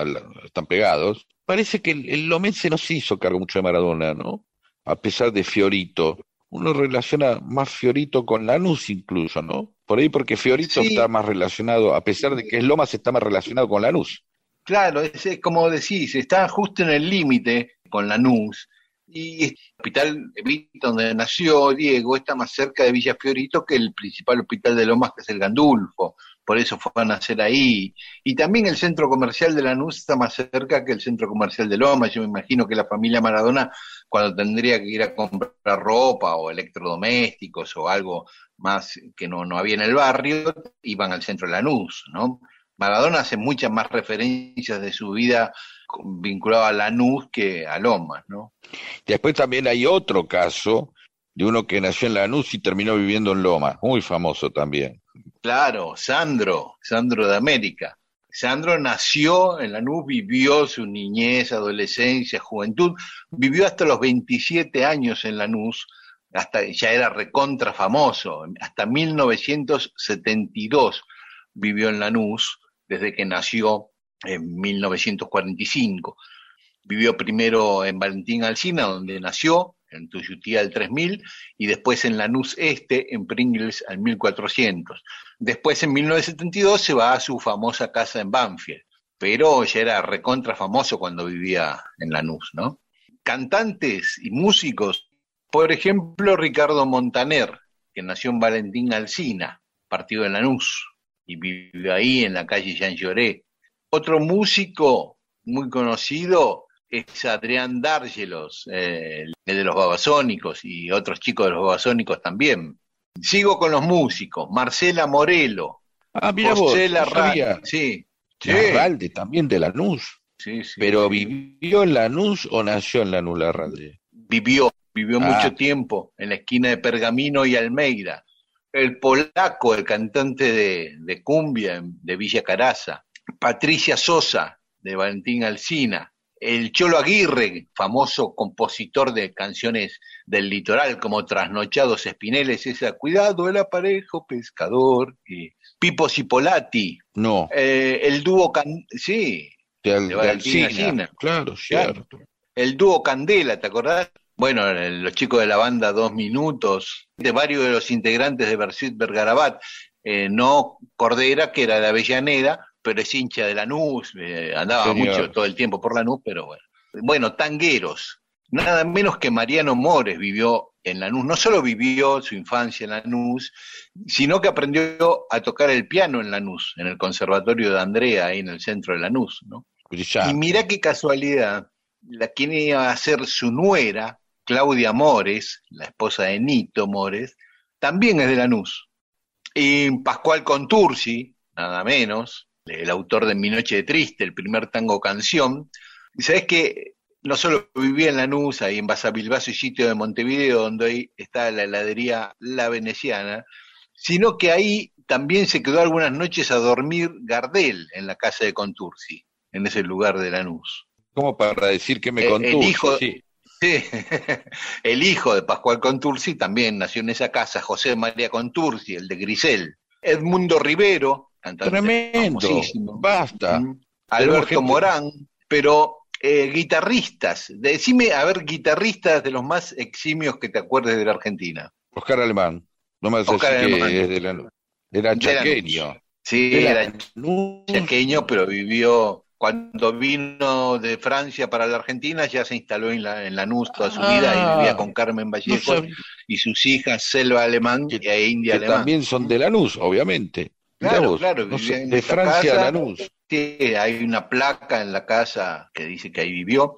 están pegados. Parece que el, Lomense no se hizo cargo mucho de Maradona, ¿no? A pesar de Fiorito. Uno relaciona más Fiorito con Lanús incluso, ¿no? Por ahí porque Fiorito está más relacionado, a pesar de que es Lomas, está más relacionado con Lanús. Claro, es como decís, está justo en el límite con Lanús y el hospital donde nació Diego está más cerca de Villa Fiorito que el principal hospital de Lomas, que es el Gandulfo, por eso fue a nacer ahí. Y también el centro comercial de Lanús está más cerca que el centro comercial de Lomas. Yo me imagino que la familia Maradona, cuando tendría que ir a comprar ropa o electrodomésticos o algo más que no, no había en el barrio, iban al centro de Lanús, ¿no? Maradona hace muchas más referencias de su vida vinculado a Lanús que a Lomas, ¿no? Después también hay otro caso de uno que nació en Lanús y terminó viviendo en Lomas, muy famoso también. Claro, Sandro, Sandro de América. Sandro nació en Lanús, vivió su niñez, adolescencia, juventud, vivió hasta los 27 años en Lanús, hasta ya era recontra famoso, hasta 1972 vivió en Lanús, desde que nació en 1945. Vivió primero en Valentín Alcina, donde nació, en Tuyutía al 3000, y después en Lanús Este, en Pringles al 1400. Después, en 1972, se va a su famosa casa en Banfield, pero ya era recontra famoso cuando vivía en Lanús, ¿no? Cantantes y músicos, por ejemplo, Ricardo Montaner, que nació en Valentín Alcina, partido de Lanús, y vivió ahí en la calle Jean Lloré. Otro músico muy conocido es Adrián Dárgelos, eh, el de los babasónicos y otros chicos de los babasónicos también. Sigo con los músicos, Marcela Morelo, Ah, mira sabía. sí, sí, Larralde también de Lanús. sí, sí. Pero ¿vivió en Lanús o nació en Lanús Larralde? vivió, vivió Ah. mucho tiempo en la esquina de Pergamino y Almeida. El polaco, el cantante de, de cumbia de Villa Caraza. Patricia Sosa, de Valentín Alsina. El Cholo Aguirre, famoso compositor de canciones del litoral como Trasnochados Espineles, esa Cuidado el aparejo pescador. Y Pipo Cipolati, No, eh, el dúo, can- sí, de. Claro, cierto. el dúo Candela, ¿te acordás? Bueno, los chicos de la banda Dos Minutos, de varios de los integrantes de Versuit Vergarabat, eh, no Cordera, que era de Avellaneda, pero es hincha de Lanús, eh, andaba Señor. mucho todo el tiempo por Lanús, pero bueno. Bueno, tangueros, nada menos que Mariano Mores vivió en Lanús, no solo vivió su infancia en Lanús, sino que aprendió a tocar el piano en Lanús, en el Conservatorio de Andrea, ahí en el centro de Lanús, ¿no? Y mirá qué casualidad, la quien iba a ser su nuera, Claudia Mores, la esposa de Nito Mores, también es de Lanús. Y Pascual Contursi, nada menos, el autor de Mi Noche de Triste, el primer tango canción. Y sabés que no solo vivía en Lanús, ahí en Basavilbaso y sitio de Montevideo, donde hoy está la heladería La Veneciana, sino que ahí también se quedó algunas noches a dormir Gardel en la casa de Contursi, en ese lugar de Lanús. Como para decir que me Eh, contó. el hijo- sí. Sí, el hijo de Pascual Contursi también nació en esa casa, José María Contursi, el de Grisel. Edmundo Rivero, cantante Tremendo. famosísimo. Basta. Mm. Alberto Morán, pero eh, guitarristas, decime, a ver, guitarristas de los más eximios que te acuerdes de la Argentina. Oscar Alemán. No me Oscar Alemán. que es de Lanús. Era chaqueño. Sí, era Lanús. pequeño, pero vivió, cuando vino de Francia para la Argentina, ya se instaló en, la, en Lanús toda su vida Ah. y vivía con Carmen Vallejo y sus hijas Selva Alemán Que- e India que Alemán. también son de Lanús, obviamente. Claro, vos, claro, no vivía sé, en de Francia a. Lanús. Sí, hay una placa en la casa que dice que ahí vivió.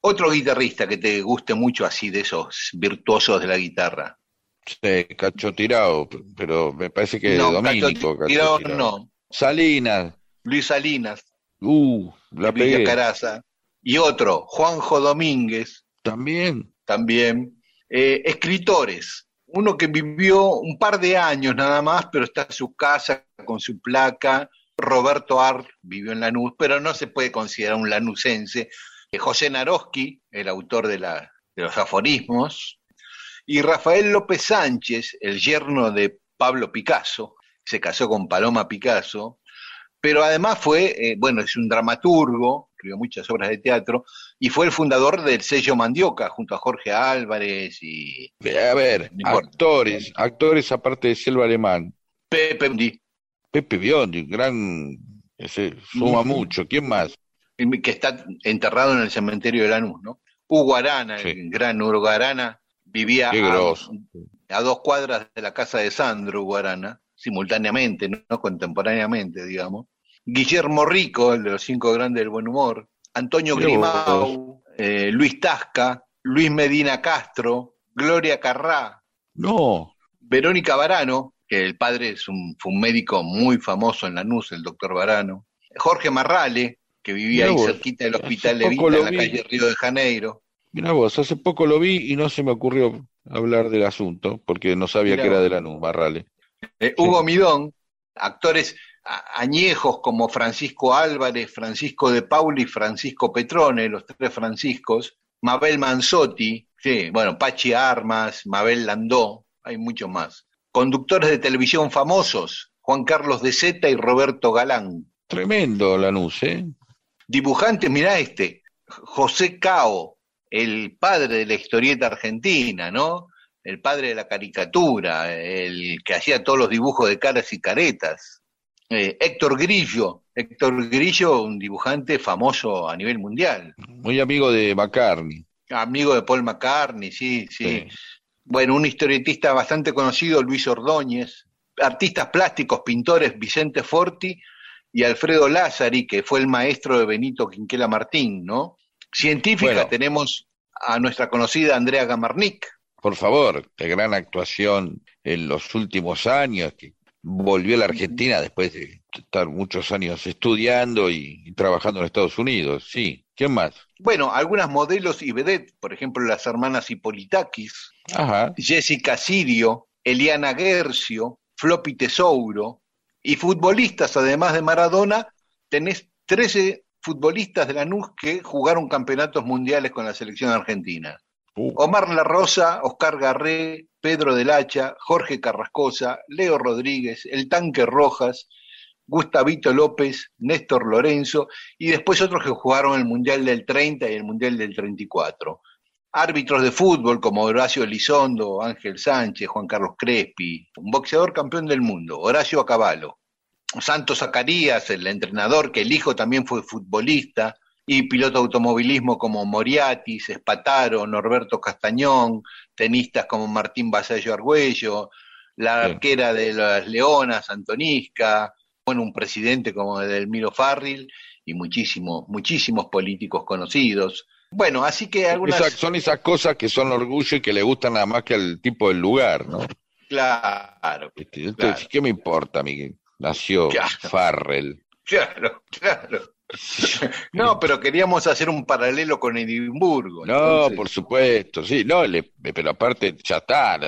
Otro guitarrista que te guste mucho así de esos virtuosos de la guitarra. Sí, Cacho Tirado, pero me parece que no, Domínico. Cacho Cacho Tirado Tirado. no. Salinas, Luis Salinas, uh, la Villa. Caraza. Y otro, Juanjo Domínguez, También. también. Eh, escritores. Uno que vivió un par de años nada más, pero está en su casa con su placa. Roberto Art vivió en Lanús, pero no se puede considerar un lanusense. Eh, José Naroski, el autor de, la, de los aforismos. Y Rafael López Sánchez, el yerno de Pablo Picasso, se casó con Paloma Picasso, pero además fue, eh, bueno, es un dramaturgo, escribió muchas obras de teatro, y fue el fundador del sello Mandioca, junto a Jorge Álvarez y A ver, No actores, actores aparte de Selva Alemán. Pepe Mundi, Pepe Biondi, gran, ese, suma mucho. ¿Quién más? que está enterrado en el cementerio de Lanús, ¿no? Hugo Arana, Sí. el gran Hugo Arana, vivía a, a dos cuadras de la casa de Sandro Hugo Arana, simultáneamente, no, contemporáneamente, digamos. Guillermo Rico, el de los cinco grandes del buen humor, Antonio Grimau, eh, Luis Tasca, Luis Medina Castro, Gloria Carrá, No, Verónica Varano, que el padre es un, fue un médico muy famoso en Lanús, el doctor Varano, Jorge Marrale, que vivía Mirá ahí vos, cerquita del hospital de Vita, en la vi. calle Río de Janeiro. mira vos, hace poco lo vi y no se me ocurrió hablar del asunto, porque no sabía Mirá que era de Lanús, Barrale. Eh, Hugo Midón, actores añejos como Francisco Álvarez, Francisco de Pauli y Francisco Petrone, los tres Franciscos, Mabel Manzotti, sí, bueno, Pachi Armas, Mabel Landó, hay muchos más. Conductores de televisión famosos, Juan Carlos de Zeta y Roberto Galán. Tremendo Lanús, ¿eh? Dibujantes, mirá este, José Cao, el padre de la historieta argentina, ¿no? El padre de la caricatura, el que hacía todos los dibujos de caras y caretas. Eh, Héctor Grillo, Héctor Grillo, un dibujante famoso a nivel mundial. Muy amigo de McCartney. Amigo de Paul McCartney, sí, sí. Bueno, un historietista bastante conocido, Luis Ordóñez. Artistas plásticos, pintores, Vicente Forti y Alfredo Lázari, que fue el maestro de Benito Quinquela Martín, ¿no? Científica tenemos a nuestra conocida Andrea Gamarnik. Por favor, qué gran actuación en los últimos años, que volvió a la Argentina después de estar muchos años estudiando y, trabajando en Estados Unidos. Sí, ¿quién más? Bueno, algunas modelos y vedette, por ejemplo, las hermanas Hipolitakis, Jessica Sirio, Eliana Gercio, Floppy Tesouro, y futbolistas, además de Maradona, tenés 13 futbolistas de la NUS que jugaron campeonatos mundiales con la selección argentina. Omar La Rosa, Oscar Garré, Pedro del Hacha, Jorge Carrascosa, Leo Rodríguez, El Tanque Rojas, Gustavito López, Néstor Lorenzo y después otros que jugaron el Mundial del 30 y el Mundial del 34. Árbitros de fútbol como Horacio Elizondo, Ángel Sánchez, Juan Carlos Crespi, un boxeador campeón del mundo, Horacio Acabalo, Santos Zacarías, el entrenador que el hijo también fue futbolista, y piloto de automovilismo como Moriatis, Espataro, Norberto Castañón, tenistas como Martín Basallo Argüello, la arquera de las Leonas, Antonisca, bueno, un presidente como Edelmiro Farril y muchísimos, muchísimos políticos conocidos. Bueno, así que algunas... son esas cosas que son orgullo y que le gustan nada más que al tipo del lugar, ¿no? Claro. Este, ¿Qué me importa mí? Nació Farrell. Claro, claro. no, pero queríamos hacer un paralelo con Edimburgo. No, por supuesto, sí, no, pero aparte ya está,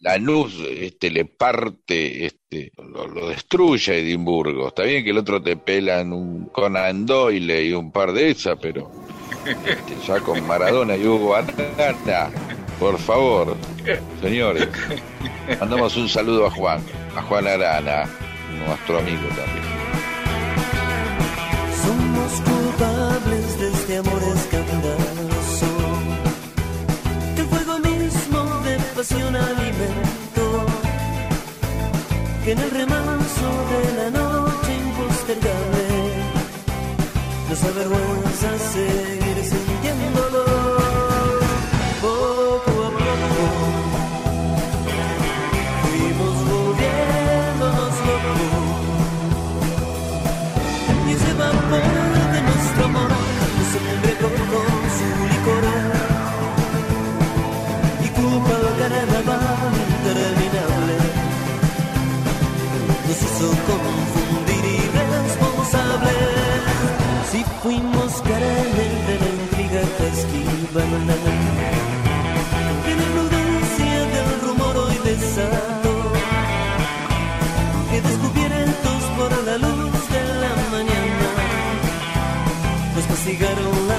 la luz este, le parte, este, lo, destruye a Edimburgo. Está bien que el otro te pelan un Conan Doyle y un par de esas, pero este, ya con Maradona y Hugo Arana, por favor, señores, mandamos un saludo a Juan, a Juan Arana, nuestro amigo también. De este amor escandaloso. Que el fuego mismo de pasión alimento. Que en el remanso de la noche impostergable nos avergüenza confundir irresponsables. Si fuimos carentes de la intriga que esquivan en la prudencia del rumor hoy desató, que descubiertos por la luz de la mañana, nos castigaron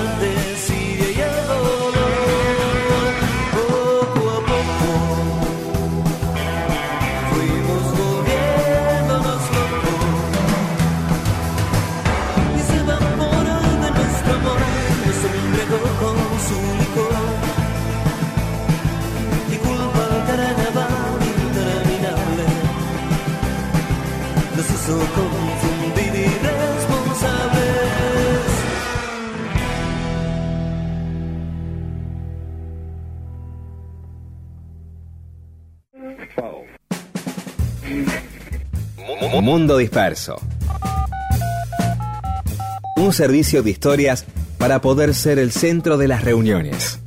Mundo Disperso. Un servicio de historias para poder ser el centro de las reuniones.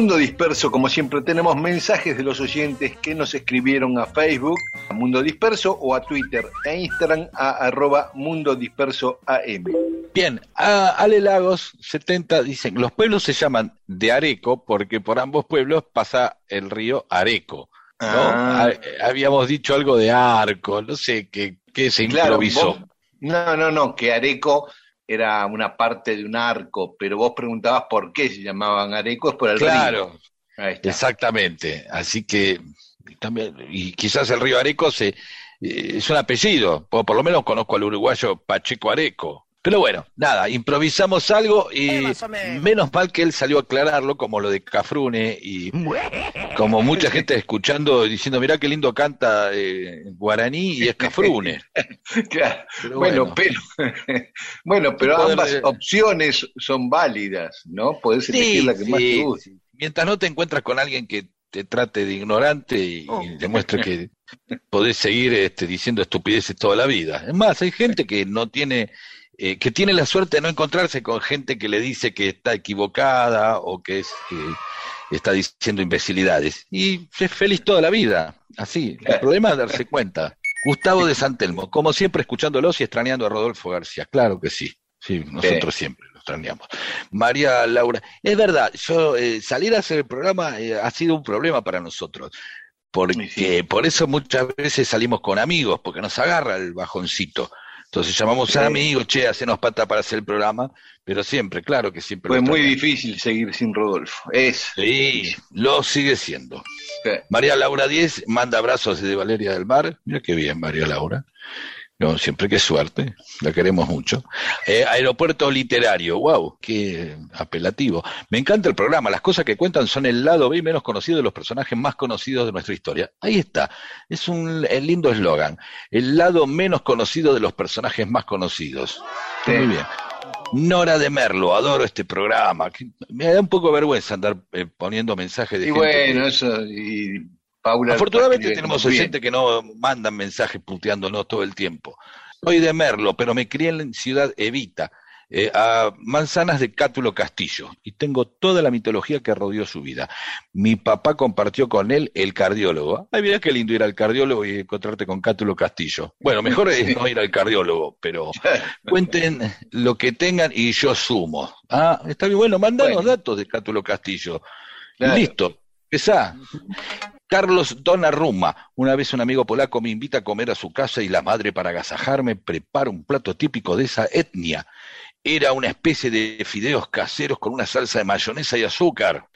Mundo Disperso, como siempre, tenemos mensajes de los oyentes que nos escribieron a Facebook, a Mundo Disperso, o a Twitter e Instagram a arroba Mundo Disperso AM. Bien, a Ale Lagos 70 dicen, los pueblos se llaman de Areco porque por ambos pueblos pasa el río Areco. ¿no? Ah. Habíamos dicho algo de arco, no sé qué, se Claro, improvisó. vos- no, no, no, que Areco era una parte de un arco, pero vos preguntabas por qué se llamaban Arecos por el Claro, río. Está. exactamente. Así que también, y quizás el río Areco se, eh, es un apellido, o por lo menos conozco al uruguayo Pacheco Areco. Pero bueno, nada, improvisamos algo y menos mal que él salió a aclararlo, como lo de Cafrune y como mucha gente escuchando diciendo, mirá qué lindo canta eh, guaraní y es Cafrune. Claro. Pero bueno, bueno. pero bueno, pero Poder- ambas opciones son válidas, ¿no? Podés elegir Sí, la que más te guste. Mientras no te encuentras con alguien que te trate de ignorante y, y demuestre que podés seguir este, diciendo estupideces toda la vida. Es más, hay gente que no tiene, eh, que tiene la suerte de no encontrarse con gente que le dice que está equivocada o que es, eh, está diciendo imbecilidades. Y es feliz toda la vida, así. El problema es darse cuenta. Gustavo de Santelmo, como siempre escuchándolos y extrañando a Rodolfo García. Claro que sí, sí, nosotros siempre lo extrañamos. María Laura, es verdad, yo eh, salir a hacer el programa eh, ha sido un problema para nosotros, porque Sí. por eso muchas veces salimos con amigos, porque nos agarra el bajoncito. Entonces llamamos a amigos, che, hacenos pata para hacer el programa, pero siempre, claro que siempre. Fue muy difícil seguir sin Rodolfo. Es. Sí, lo sigue siendo. María Laura 10 manda abrazos desde Valeria del Mar. Mira qué bien, María Laura. No, siempre qué suerte, la queremos mucho. Eh, aeropuerto literario, wow, qué apelativo. Me encanta el programa, las cosas que cuentan son el lado B menos conocido de los personajes más conocidos de nuestra historia. Ahí está, es un el lindo eslogan, el lado menos conocido de los personajes más conocidos. Sí. Muy bien. Nora de Merlo, adoro este programa. Me da un poco de vergüenza andar eh, poniendo mensajes de Y gente bueno, que- eso. Y Paula. Afortunadamente tenemos oyentes que no mandan mensajes puteándonos todo el tiempo. Soy de Merlo, pero me crié en Ciudad Evita, eh, a manzanas de Cátulo Castillo, y tengo toda la mitología que rodeó su vida. Mi papá compartió con él el cardiólogo. Ay, mira qué lindo ir al cardiólogo y encontrarte con Cátulo Castillo. Bueno, mejor es no ir al cardiólogo, pero cuenten lo que tengan y yo sumo. Ah, está bien, bueno, mandanos Bueno. datos de Cátulo Castillo. Claro. listo, empezá. Carlos Donnarumma. Una vez un amigo polaco me invita a comer a su casa y la madre para agasajarme prepara un plato típico de esa etnia. Era una especie de fideos caseros con una salsa de mayonesa y azúcar.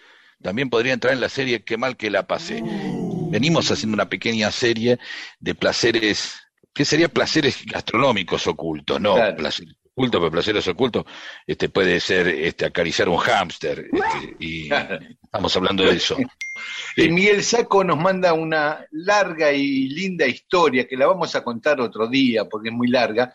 También podría entrar en la serie Qué mal que la pasé. Venimos haciendo una pequeña serie de placeres, que sería placeres gastronómicos ocultos, no Claro. placeres ocultos, pero placeres ocultos este, puede ser este, acariciar un hámster. este, y estamos hablando de eso. Y Miguel Saco nos manda una larga y linda historia que la vamos a contar otro día porque es muy larga,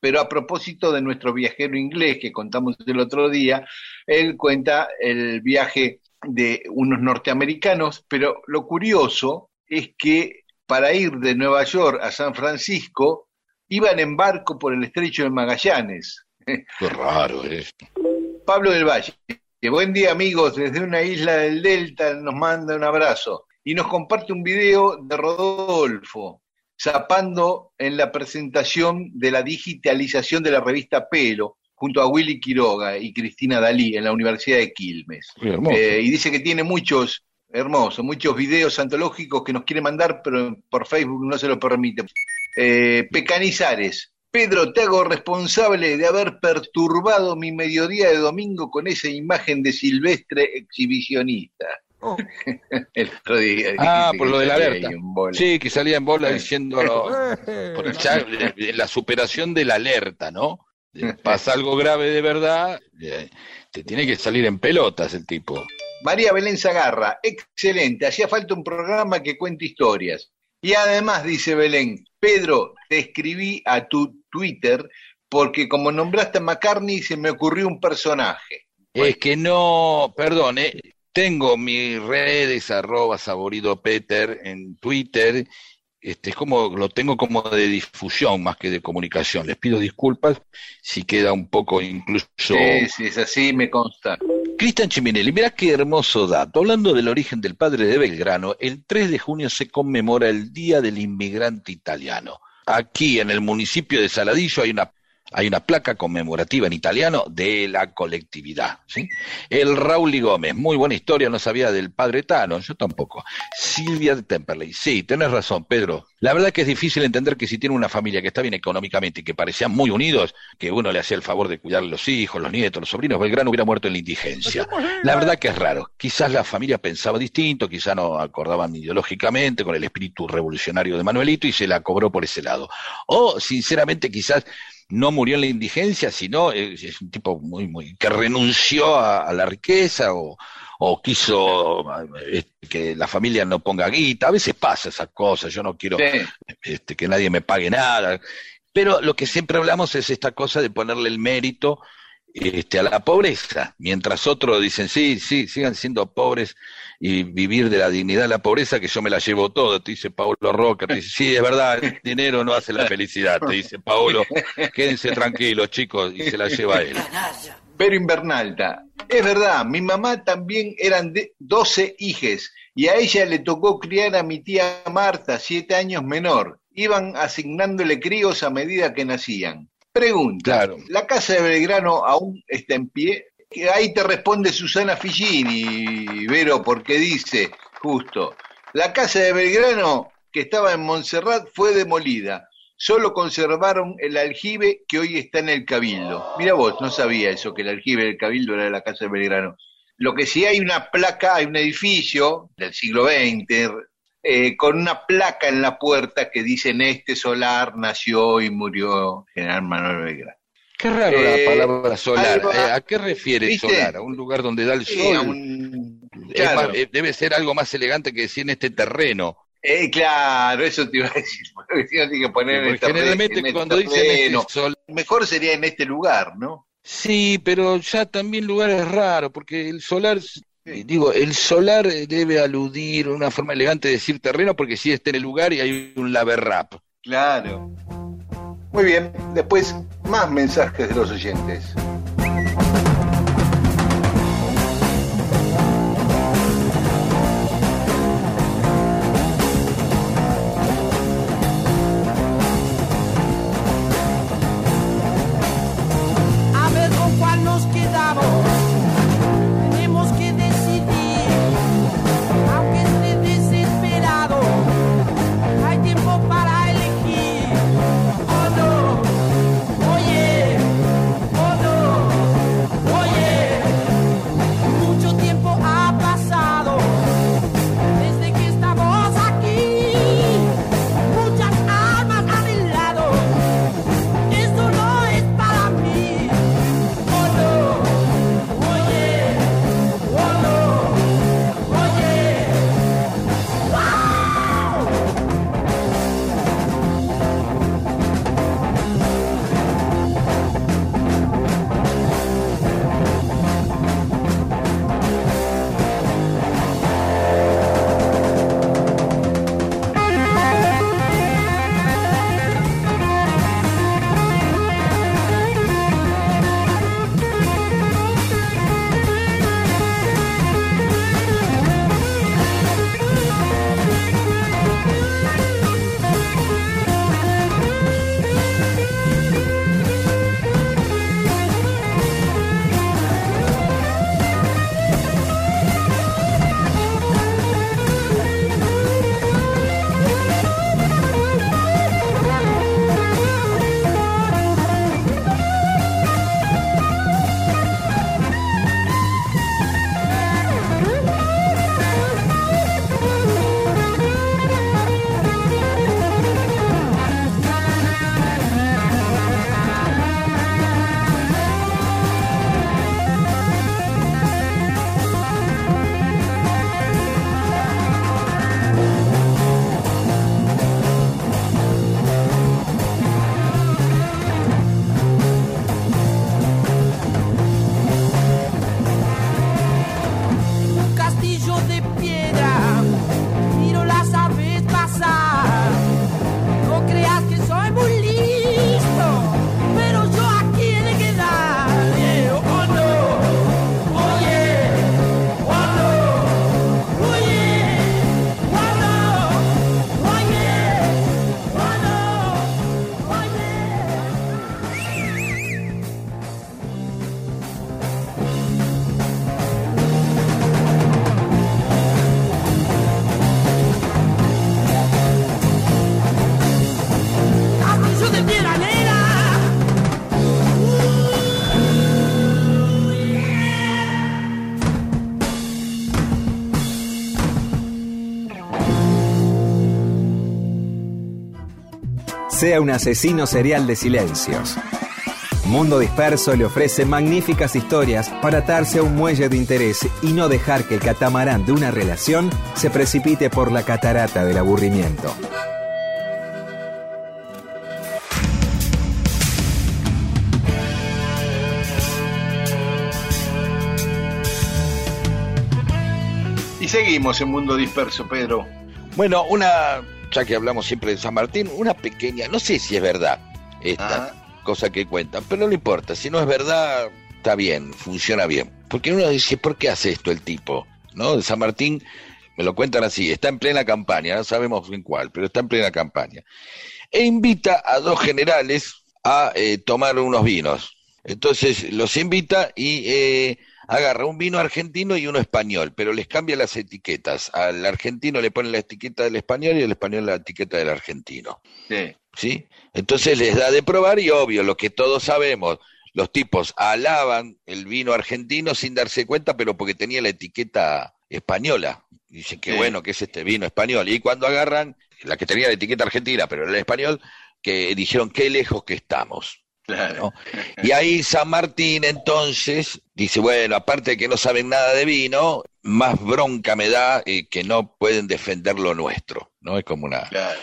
pero a propósito de nuestro viajero inglés que contamos el otro día, él cuenta el viaje de unos norteamericanos, pero lo curioso es que para ir de Nueva York a San Francisco iban en barco por el estrecho de Magallanes. Qué raro es. Pablo del Valle. Que buen día amigos, desde una isla del Delta nos manda un abrazo y nos comparte un video de Rodolfo zapando en la presentación de la digitalización de la revista Pelo junto a Willy Quiroga y Cristina Dalí en la Universidad de Quilmes. Eh, y dice que tiene muchos, hermosos, muchos videos antológicos que nos quiere mandar, pero por Facebook no se lo permite. Eh, Pecanizares. Pedro, te hago responsable de haber perturbado mi mediodía de domingo con esa imagen de Silvestre exhibicionista. El otro día Ah, por lo de la bola. Sí, que salía en bola Sí. diciendo por el chat, la superación de la alerta, ¿no? Pasa algo grave de verdad, eh, te tiene que salir en pelotas el tipo. María Belén Zagarra, excelente, hacía falta un programa que cuente historias. Y además, dice Belén, Pedro, te escribí a tu Twitter porque como nombraste a McCartney se me ocurrió un personaje. Es que no, perdón, eh, tengo mis redes arroba saborido Peter en Twitter este, es como, lo tengo como de difusión más que de comunicación. Les pido disculpas si queda un poco incluso. Sí, sí, es así, me consta. Cristian Chiminelli, mirá qué hermoso dato. Hablando del origen del padre de Belgrano, el 3 de junio se conmemora el Día del Inmigrante Italiano. Aquí en el municipio de Saladillo hay una hay una placa conmemorativa en italiano de la colectividad. ¿sí? El Rauli Gómez, muy buena historia, no sabía del padre Tano, yo tampoco. Silvia de Temperley, sí, tenés razón, Pedro. La verdad que es difícil entender que si tiene una familia que está bien económicamente y que parecían muy unidos, que uno le hacía el favor de cuidar a los hijos, los nietos, los sobrinos, Belgrano hubiera muerto en la indigencia. La verdad que es raro. Quizás la familia pensaba distinto, quizás no acordaban ideológicamente con el espíritu revolucionario de Manuelito y se la cobró por ese lado. O, sinceramente, quizás no murió en la indigencia, sino es, un tipo muy, muy, que renunció a, la riqueza o, o quiso este, que la familia no ponga guita. A veces pasa esas cosas, yo no quiero este, que nadie me pague nada. Pero lo que siempre hablamos es esta cosa de ponerle el mérito este, a la pobreza, mientras otros dicen, sí, sí, sigan siendo pobres y vivir de la dignidad de la pobreza, que yo me la llevo todo, te dice Paulo Roca, te dice, sí, es verdad, el dinero no hace la felicidad, te dice Paulo, quédense tranquilos chicos, y se la lleva él. Pero Invernalta, es verdad, mi mamá también eran de 12 hijes y a ella le tocó criar a mi tía Marta, siete años menor. Iban asignándole críos a medida que nacían. Pregunta, ¿la casa de Belgrano aún está en pie? Ahí te responde Susana Figini, Vero, porque dice, justo, la casa de Belgrano que estaba en Montserrat fue demolida. Solo conservaron el aljibe que hoy está en el Cabildo. Mira vos, no sabía eso, que el aljibe del Cabildo era la casa de Belgrano. Lo que sí hay una placa, hay un edificio del siglo XX, eh, con una placa en la puerta que dice en este solar nació y murió General Manuel Belgrano. Qué raro la eh, palabra solar. Eh, ¿A qué refiere solar? ¿A un lugar donde da el sol? Debe ser algo más elegante que decir en este terreno. Eh, claro, eso te iba a decir. Tiene que poner en este generalmente este cuando dicen este sol... Mejor sería en este lugar, ¿no? Sí, pero ya también lugar es raro, porque el solar, digo, el solar debe aludir una forma elegante de decir terreno, porque si está en el lugar y hay un laberrap. Claro. Muy bien, después más mensajes de los oyentes. Sea un asesino serial de silencios. Mundo Disperso le ofrece magníficas historias para atarse a un muelle de interés y no dejar que el catamarán de una relación se precipite por la catarata del aburrimiento. Y seguimos en Mundo Disperso, Pedro. Bueno, una, ya que hablamos siempre de San Martín, una pequeña, no sé si es verdad esta, cosa que cuentan, pero no importa, si no es verdad, está bien, funciona bien. Porque uno dice, ¿por qué hace esto el tipo? ¿No? De San Martín me lo cuentan así, está en plena campaña, no sabemos en cuál, pero está en plena campaña. E invita a dos generales a eh, tomar unos vinos. Entonces los invita y eh, agarra un vino argentino y uno español, pero les cambia las etiquetas. Al argentino le pone la etiqueta del español y al español la etiqueta del argentino. Sí. ¿Sí? Entonces les da de probar y obvio, lo que todos sabemos, los tipos alaban el vino argentino sin darse cuenta, pero porque tenía la etiqueta española. Dicen que Sí. bueno que es este vino español. Y cuando agarran la que tenía la etiqueta argentina, pero era el español, que dijeron qué lejos que estamos. Claro. ¿no? Y ahí San Martín entonces dice, bueno, aparte de que no saben nada de vino, más bronca me da eh, que no pueden defender lo nuestro, ¿no? Es como una, Claro.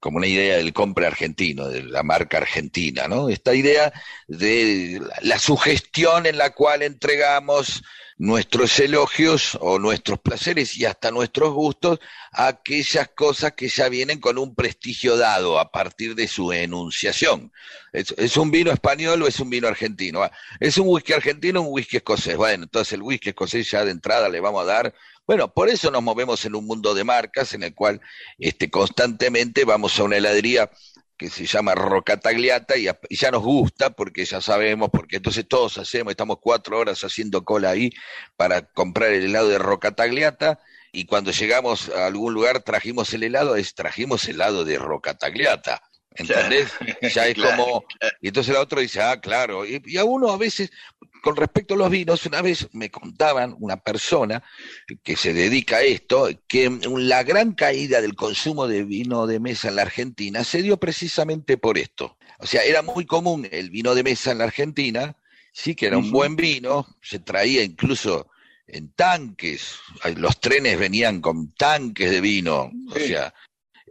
como una idea del compre argentino, de la marca argentina, ¿no? Esta idea de la sugestión en la cual entregamos nuestros elogios o nuestros placeres y hasta nuestros gustos a aquellas cosas que ya vienen con un prestigio dado a partir de su enunciación. ¿Es, un vino español o es un vino argentino? Ah, ¿Es un whisky argentino o un whisky escocés? Bueno, entonces el whisky escocés ya de entrada le vamos a dar. Bueno, por eso nos movemos en un mundo de marcas en el cual este, constantemente vamos a una heladería que se llama Rocatagliata y, y ya nos gusta porque ya sabemos, porque entonces todos hacemos, estamos cuatro horas haciendo cola ahí para comprar el helado de Rocatagliata y cuando llegamos a algún lugar trajimos el helado, es trajimos helado de Rocatagliata. ¿Entendés? Ya es Claro, como... Y entonces el otro dice, ah, claro. Y, y a uno a veces, con respecto a los vinos, una vez me contaban una persona que se dedica a esto, que la gran caída del consumo de vino de mesa en la Argentina se dio precisamente por esto. O sea, era muy común el vino de mesa en la Argentina, sí que era un buen vino, se traía incluso en tanques, los trenes venían con tanques de vino, o sea,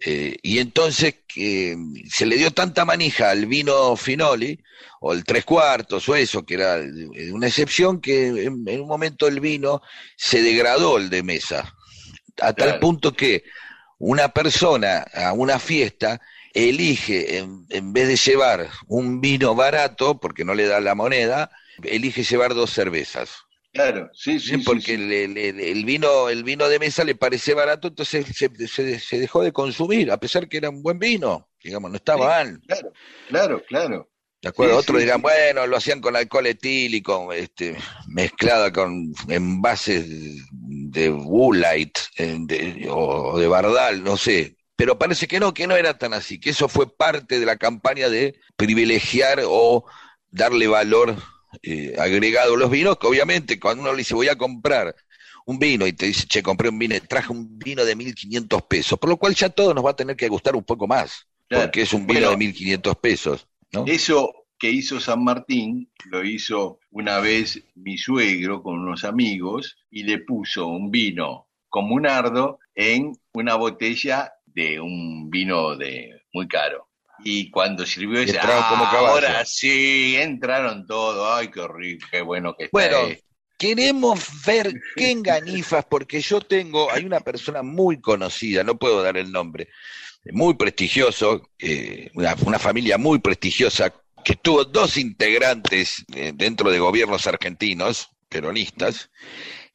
eh, y entonces que se le dio tanta manija al vino Finoli, o el tres cuartos, o eso, que era eh, una excepción, que en, en un momento el vino se degradó el de mesa, a tal punto que una persona a una fiesta elige, en, en vez de llevar un vino barato, porque no le da la moneda, elige llevar dos cervezas. Claro, sí, sí. Porque sí. le- le- le- el vino el vino de mesa le parece barato, entonces se, se- se dejó de consumir, a pesar que era un buen vino, digamos, no estaba mal. Claro, claro, claro. ¿De acuerdo? Otros dirán, bueno, lo hacían con alcohol etílico, este, mezclada con envases de Woolite eh, de- o de Bardal, no sé. Pero parece que no, que no era tan así, que eso fue parte de la campaña de privilegiar o darle valor eh, agregado los vinos, que obviamente cuando uno le dice voy a comprar un vino y te dice, che, compré un vino, traje un vino de 1.500 pesos, por lo cual ya todo nos va a tener que gustar un poco más, Claro. porque es un vino Bueno, de 1.500 pesos. ¿no? Eso que hizo San Martín lo hizo una vez mi suegro con unos amigos y le puso un vino comunardo en una botella de un vino de muy caro. Y cuando sirvió ese, "Ah, caballo". ahora sí, entraron todos, ay, qué rico, qué bueno que está Bueno, esto". queremos ver qué enganifas, porque yo tengo, hay una persona muy conocida, no puedo dar el nombre, muy prestigioso, eh, una, una familia muy prestigiosa, que tuvo dos integrantes eh, dentro de gobiernos argentinos, peronistas,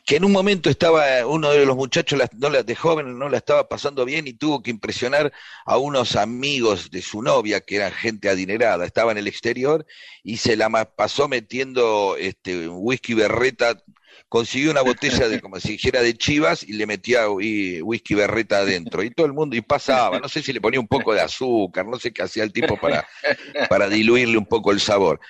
que en un momento estaba uno de los muchachos de joven no la estaba pasando bien y tuvo que impresionar a unos amigos de su novia que eran gente adinerada, estaba en el exterior y se la pasó metiendo este whisky berreta, consiguió una botella de como si dijera de Chivas y le metía whi- whisky berreta adentro y todo el mundo y pasaba, no sé si le ponía un poco de azúcar, no sé qué hacía el tipo para para diluirle un poco el sabor.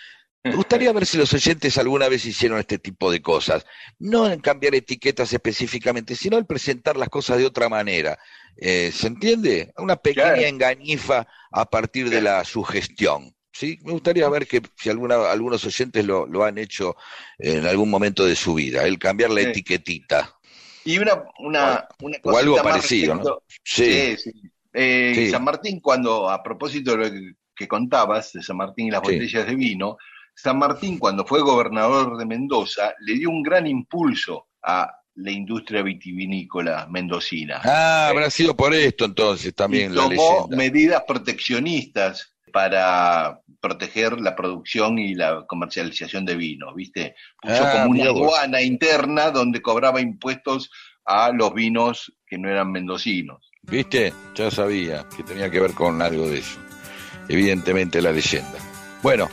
Me gustaría ver si los oyentes alguna vez hicieron este tipo de cosas. No en cambiar etiquetas específicamente, sino en presentar las cosas de otra manera. Eh, ¿Se entiende? Una pequeña engañifa a partir de la sugestión. ¿sí? Me gustaría ver que si alguna, algunos oyentes lo, lo, han hecho en algún momento de su vida, el cambiar la etiquetita. Y una, una, una o algo parecido, ¿no? Sí, sí. Eh, San Martín, cuando, a propósito de lo que, contabas, de San Martín y las botellas de vino, San Martín, cuando fue gobernador de Mendoza, le dio un gran impulso a la industria vitivinícola mendocina. Ah, habrá sido por esto entonces también la tomó medidas proteccionistas para proteger la producción y la comercialización de vino, ¿viste? Puso ah, como una aduana interna donde cobraba impuestos a los vinos que no eran mendocinos. ¿Viste? Ya sabía que tenía que ver con algo de eso. Evidentemente la leyenda. Bueno,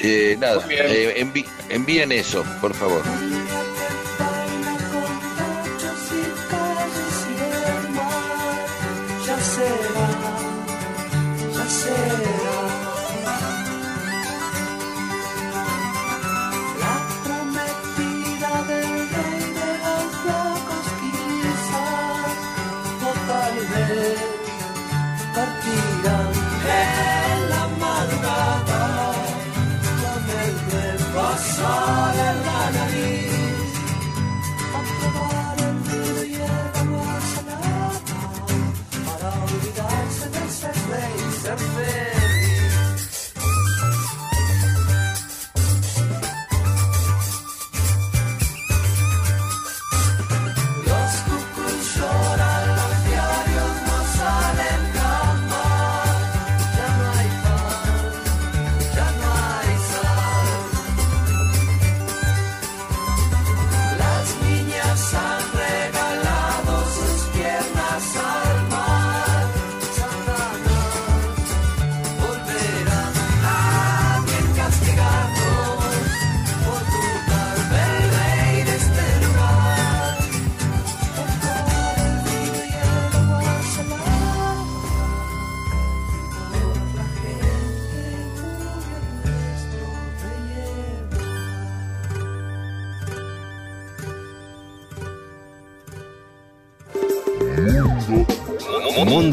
eh, nada, eh, envíen eso, por favor.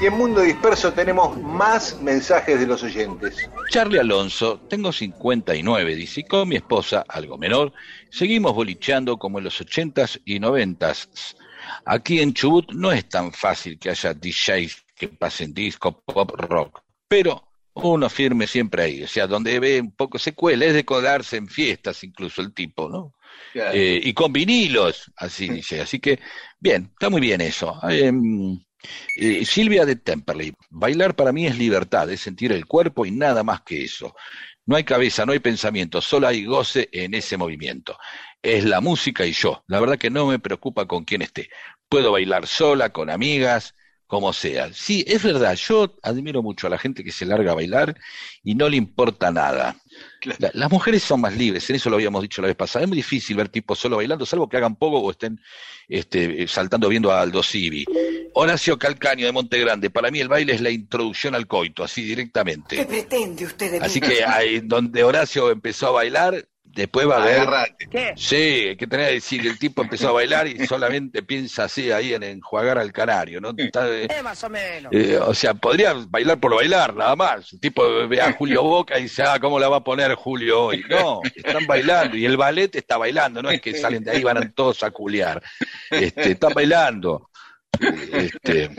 Y en Mundo Disperso tenemos más mensajes de los oyentes. Charlie Alonso, tengo 59, dice, con mi esposa, algo menor, seguimos bolicheando como en los 80s y 90s. Aquí en Chubut no es tan fácil que haya DJs que pasen disco, pop, rock, pero uno firme siempre ahí, o sea, donde ve un poco secuela, es de colarse en fiestas incluso el tipo, ¿no? Eh, y con vinilos, así dice. Así que, bien, está muy bien eso. Em, eh, Silvia de Temperley, bailar para mí es libertad, es sentir el cuerpo y nada más que eso. No hay cabeza, no hay pensamiento, solo hay goce en ese movimiento. Es la música y yo. La verdad que no me preocupa con quién esté. Puedo bailar sola, con amigas, como sea. Sí, es verdad, yo admiro mucho a la gente que se larga a bailar y no le importa nada. Las mujeres son más libres, en eso lo habíamos dicho la vez pasada. Es muy difícil ver tipos solo bailando, salvo que hagan poco o estén este, saltando viendo a Aldo Civi. Horacio Calcaño de Monte Grande, para mí el baile es la introducción al coito, así directamente. ¿Qué pretende usted de mí? Así que ahí, donde Horacio empezó a bailar, Después va a ver. ¿Qué? Sí, hay que tener que decir, el tipo empezó a bailar y solamente piensa así ahí en enjuagar al canario, ¿no? Eh, más o menos. Eh, o sea, podría bailar por bailar, nada más. El tipo ve a Julio Boca y dice, ah, ¿cómo la va a poner Julio hoy? No, están bailando y el ballet está bailando, no es que salen de ahí y van todos a culiar. Este, están bailando. Este,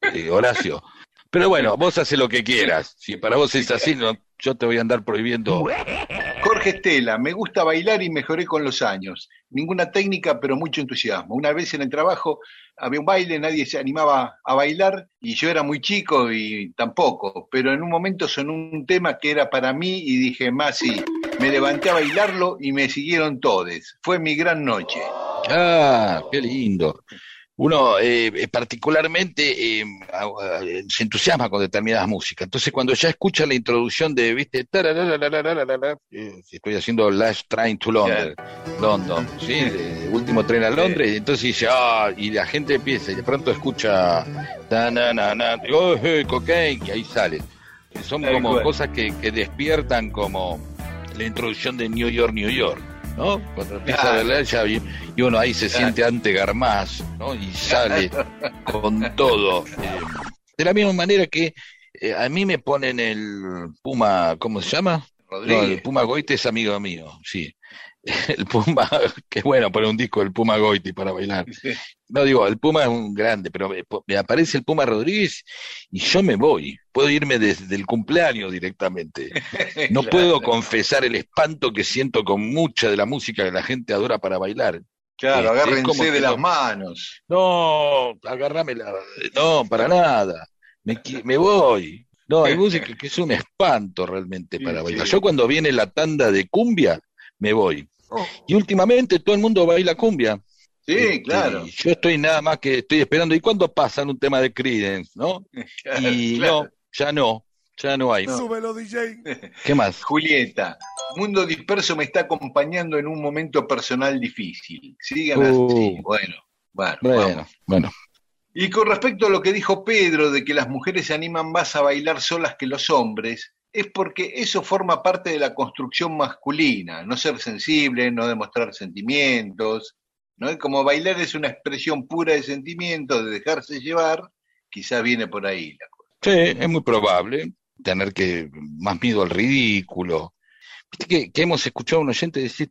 eh, Horacio. Pero bueno, vos haces lo que quieras. Si para vos es así, no, yo te voy a andar prohibiendo. Estela, me gusta bailar y mejoré con los años. Ninguna técnica, pero mucho entusiasmo. Una vez en el trabajo había un baile, nadie se animaba a bailar y yo era muy chico y tampoco, pero en un momento sonó un tema que era para mí y dije, más sí, me levanté a bailarlo y me siguieron todos. Fue mi gran noche. Ah, qué lindo uno eh, eh, particularmente eh, se entusiasma con determinadas músicas. Entonces, cuando ya escucha la introducción de, viste, estoy haciendo Last Train to London, London, ¿sí? último tren a Londres, entonces dice, ah, y la gente empieza, y de pronto escucha, oh, cocaine, y ahí sale. Son como cosas que, que despiertan como la introducción de New York, New York. ¿No? Cuando empieza a leer ya y, uno ahí se siente ante Garmaz, ¿no? Y sale con todo. Eh, de la misma manera que eh, a mí me ponen el Puma, ¿cómo se llama? el Puma Goite es amigo mío, sí. el Puma, que bueno poner un disco del Puma Goiti para bailar. No digo, el Puma es un grande, pero me, aparece el Puma Rodríguez y yo me voy. Puedo irme desde el cumpleaños directamente. No puedo confesar el espanto que siento con mucha de la música que la gente adora para bailar. Claro, este, agárrense de las manos. No, agárrame la. No, para nada. Me, me voy. No, hay música que es un espanto realmente para bailar. Yo cuando viene la tanda de cumbia, me voy. Oh. Y últimamente todo el mundo baila cumbia. Sí, este, claro. yo estoy nada más que estoy esperando. ¿Y cuándo pasan un tema de Creedence, no? y no, ya no, ya no hay. Súbelo, DJ. ¿Qué más? Julieta, Mundo Disperso me está acompañando en un momento personal difícil. Sigan así. Uh. Bueno, bueno, bueno, bueno. Y con respecto a lo que dijo Pedro de que las mujeres se animan más a bailar solas que los hombres, es porque eso forma parte de la construcción masculina, no ser sensible, no demostrar sentimientos, ¿no? Como bailar es una expresión pura de sentimientos, de dejarse llevar, quizás viene por ahí la cosa. Sí, es muy probable tener que más miedo al ridículo. Que, que hemos escuchado a un oyente decir,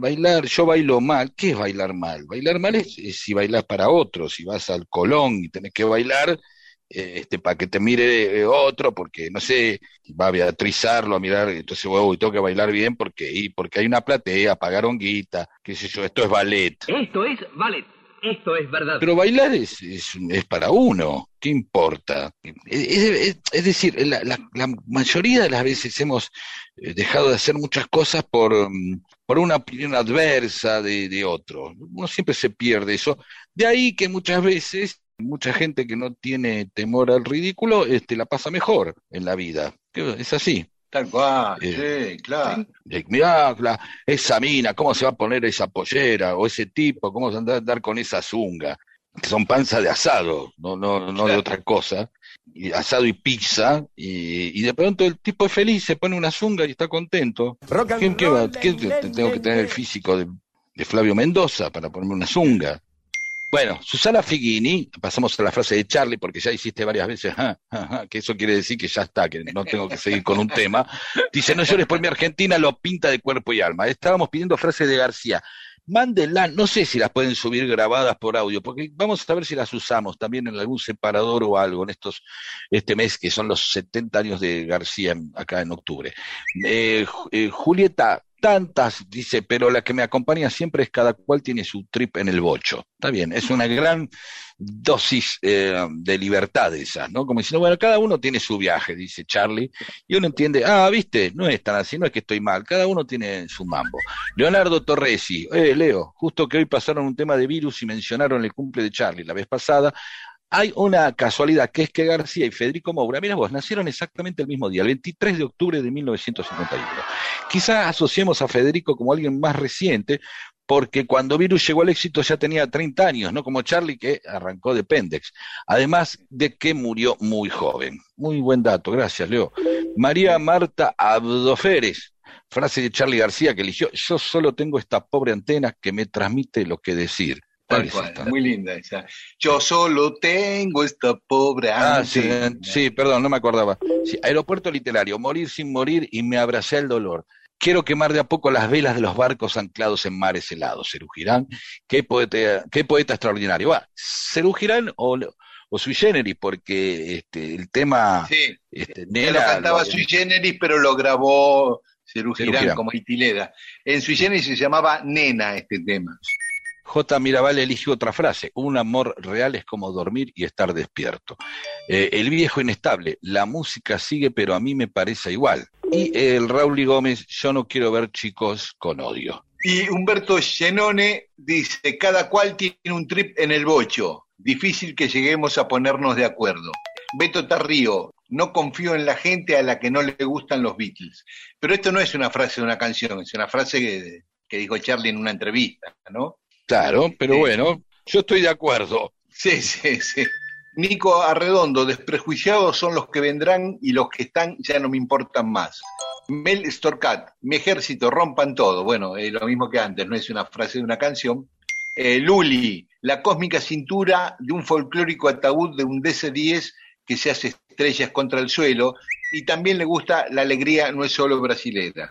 bailar, yo bailo mal. ¿Qué es bailar mal? Bailar mal es, es si bailas para otros, si vas al Colón y tenés que bailar este, para que te mire otro, porque no sé, va a beatrizarlo, a mirar, entonces wow, tengo que bailar bien porque, y porque hay una platea, pagaron guita, qué sé yo, esto es ballet. Esto es ballet. Esto es verdad. Pero bailar es, es, para uno, ¿qué importa? Es, decir, la, la, mayoría de las veces hemos eh, dejado de hacer muchas cosas por, mm, por una opinión adversa de, de otro. Uno siempre se pierde eso. De ahí que muchas veces mucha gente que no tiene temor al ridículo este, la pasa mejor en la vida. Es así. Tal cual, eh, sí, claro. esa mina, ¿cómo se va a poner esa pollera? O ese tipo, ¿cómo se va a andar con esa zunga? Que son panza de asado, no, no, no de otra cosa. Y asado y pizza, y, de pronto el tipo es feliz, se pone una zunga y está contento. ¿Quién, qué va? tengo que tener el físico de, de Flavio Mendoza para ponerme una zunga? Bueno, Susana Figuini, pasamos a la frase de Charlie, porque ya hiciste varias veces, que eso quiere decir que ya está, que no tengo que seguir con un tema. Dice, no llores por mi Argentina, lo pinta de cuerpo y alma. Estábamos pidiendo frases de García. Mándenla, no sé si las pueden subir grabadas por audio, porque vamos a ver si las usamos también en algún separador o algo en estos, este mes que son los 70 años de García acá en octubre. Eh, eh, Julieta tantas, dice, pero la que me acompaña siempre es cada cual tiene su trip en el bocho. Está bien, es una gran dosis eh, de libertad esa, ¿no? Como diciendo, bueno, cada uno tiene su viaje, dice Charlie, y uno entiende, ah, viste, no es tan así, no es que estoy mal, cada uno tiene su mambo. Leonardo Torresi, eh, Leo, justo que hoy pasaron un tema de virus y mencionaron el cumple de Charlie la vez pasada, hay una casualidad, que es que García y Federico Moura, mira vos, nacieron exactamente el mismo día, el 23 de octubre de 1951. Quizá asociemos a Federico como alguien más reciente, porque cuando Virus llegó al éxito ya tenía 30 años, no como Charlie que arrancó de Pendex. Además de que murió muy joven. Muy buen dato, gracias, Leo. María Marta Abdoferes, frase de Charlie García que eligió, yo solo tengo esta pobre antena que me transmite lo que decir muy linda esa. Yo solo tengo esta pobre ah, sí, perdón, no me acordaba. aeropuerto literario, morir sin morir y me abracé el dolor. Quiero quemar de a poco las velas de los barcos anclados en mares helados. Cerugirán, qué poeta, qué poeta extraordinario. Va, Cerugirán o, o Sui Generis, porque este, el tema... Sí, este, lo cantaba Sui Generis, pero lo grabó Cerugirán, como Itileda. En Sui Generis se llamaba Nena este tema. J. Mirabal elige otra frase, un amor real es como dormir y estar despierto. Eh, el viejo inestable, la música sigue pero a mí me parece igual. Y el Raúl Gómez, yo no quiero ver chicos con odio. Y Humberto Genone dice, cada cual tiene un trip en el bocho. Difícil que lleguemos a ponernos de acuerdo. Beto Tarrío, no confío en la gente a la que no le gustan los Beatles. Pero esto no es una frase de una canción, es una frase que, que dijo Charlie en una entrevista, ¿no? Claro, pero bueno, yo estoy de acuerdo. Sí, sí, sí. Nico Arredondo, desprejuiciados son los que vendrán y los que están ya no me importan más. Mel Storcat, mi ejército, rompan todo. Bueno, eh, lo mismo que antes, no es una frase de una canción. Eh, Luli, la cósmica cintura de un folclórico ataúd de un DC-10 que se hace estrellas contra el suelo. Y también le gusta la alegría, no es solo brasilera.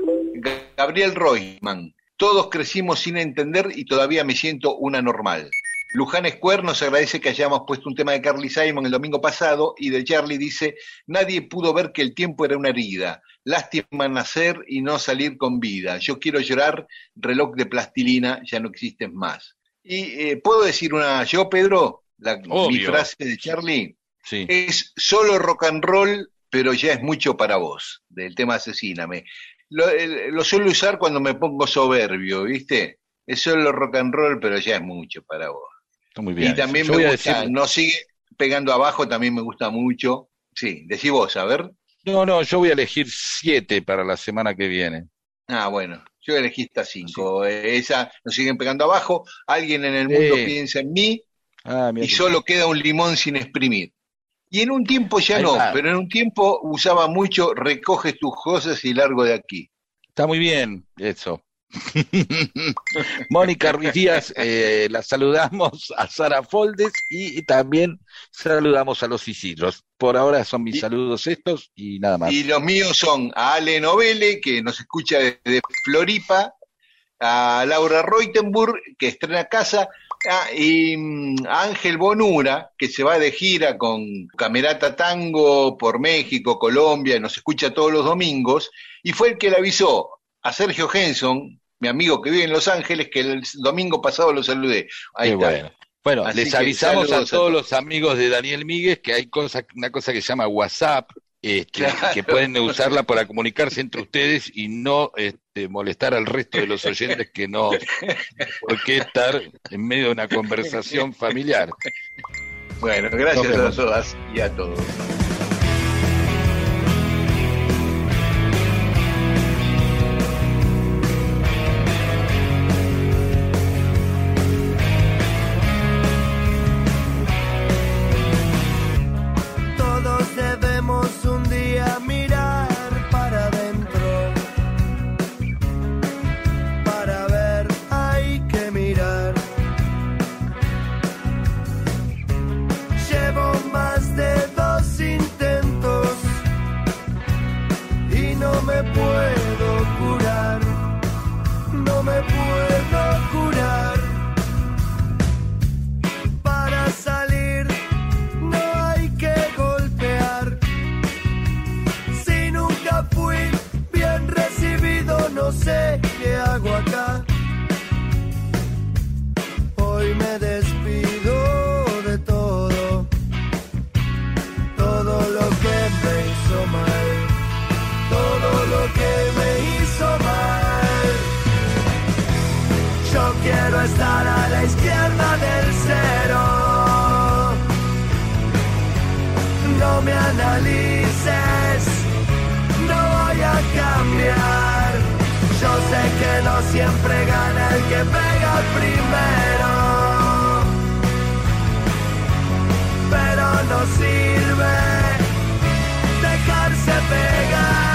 Gabriel Royman, todos crecimos sin entender y todavía me siento una normal. Luján Square nos agradece que hayamos puesto un tema de Carly Simon el domingo pasado y de Charlie dice, nadie pudo ver que el tiempo era una herida. Lástima nacer y no salir con vida. Yo quiero llorar, reloj de plastilina, ya no existes más. Y eh, puedo decir una, yo Pedro, la, mi frase de Charlie, Sí. es solo rock and roll, pero ya es mucho para vos, del tema Asesíname. Lo, lo suelo usar cuando me pongo soberbio, ¿viste? Es solo rock and roll, pero ya es mucho para vos. Está muy bien. Y también Yo me gusta, decir- no sigue pegando abajo, también me gusta mucho. Sí, decí vos, a ver. No, no, yo voy a elegir siete para la semana que viene. Ah, bueno, yo elegí esta cinco. Eh, Esa nos siguen pegando abajo. Alguien en el mundo piensa en mí Ah, y solo queda un limón sin exprimir. Y en un tiempo ya no, pero en un tiempo usaba mucho recoges tus cosas y largo de aquí. Está muy bien eso. Mónica Ruiz Díaz, eh, la saludamos a Sara Foldes y, también saludamos a los Isidros. Por ahora son mis Y- saludos estos y nada más. Y los míos son a Ale Novele, que nos escucha desde Floripa, a Laura Reutenburg, que estrena casa, y mm, Ángel Bonura, que se va de gira con Camerata Tango por México, Colombia, nos escucha todos los domingos, y fue el que le avisó a Sergio Henson, mi amigo que vive en Los Ángeles, que el domingo pasado lo saludé. Ahí Qué está. bueno. Bueno, Así les avisamos a todos. los amigos de Daniel Míguez que hay cosa, una cosa que se llama WhatsApp, este, Claro. que pueden usarla para comunicarse entre ustedes y no este, molestar al resto de los oyentes que no por qué estar en medio de una conversación familiar. Bueno, gracias a todas y a. Todos sé hago acá. Hoy me despido de todo, todo lo que me hizo mal, todo lo que me hizo mal. Yo quiero estar a la izquierda del cero. No me analices, siempre gana el que pega primero. Pero no sirve dejarse pegar.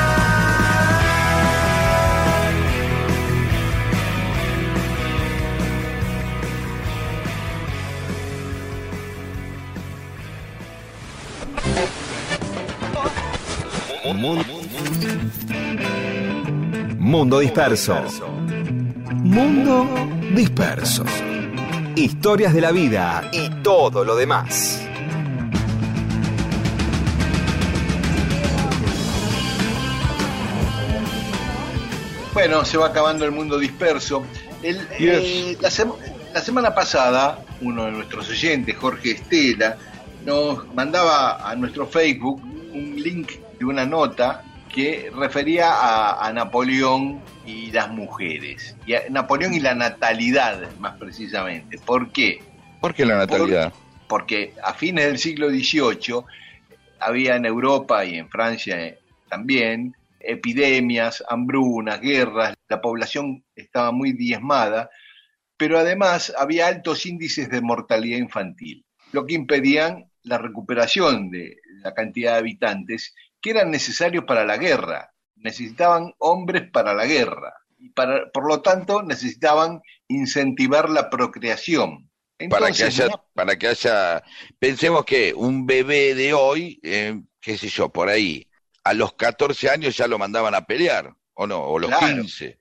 Mundo disperso. Mundo disperso. Historias de la vida y todo lo demás. Bueno, se va acabando el mundo disperso. El, eh, la, sema- la semana pasada, uno de nuestros oyentes, Jorge Estela, nos mandaba a nuestro Facebook un link de una nota que refería a, a Napoleón y las mujeres. Y a Napoleón y la natalidad, más precisamente. ¿Por qué? ¿Por qué la natalidad? porque a fines del siglo XVIII había en Europa y en Francia eh, también epidemias, hambrunas, guerras, la población estaba muy diezmada, pero además había altos índices de mortalidad infantil, lo que impedían la recuperación de la cantidad de habitantes que eran necesarios para la guerra. Necesitaban hombres para la guerra y para, por lo tanto necesitaban incentivar la procreación para que haya, para que haya, pensemos que un bebé de hoy, eh, qué sé yo, por ahí, a los 14 años ya lo mandaban a pelear, o no, o los 15.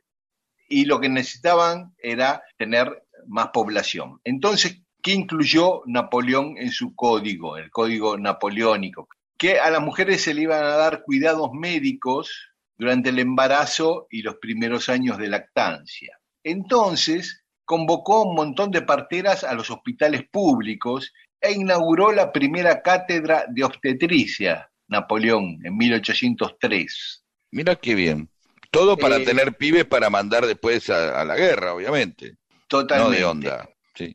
Y lo que necesitaban era tener más población. Entonces, ¿qué incluyó Napoleón en su código, el código napoleónico? Que a las mujeres se le iban a dar cuidados médicos durante el embarazo y los primeros años de lactancia. Entonces, convocó un montón de parteras a los hospitales públicos e inauguró la primera cátedra de obstetricia, Napoleón, en 1803. Mira qué bien. Todo para eh, tener pibes para mandar después a, la guerra, obviamente. Totalmente. No de onda.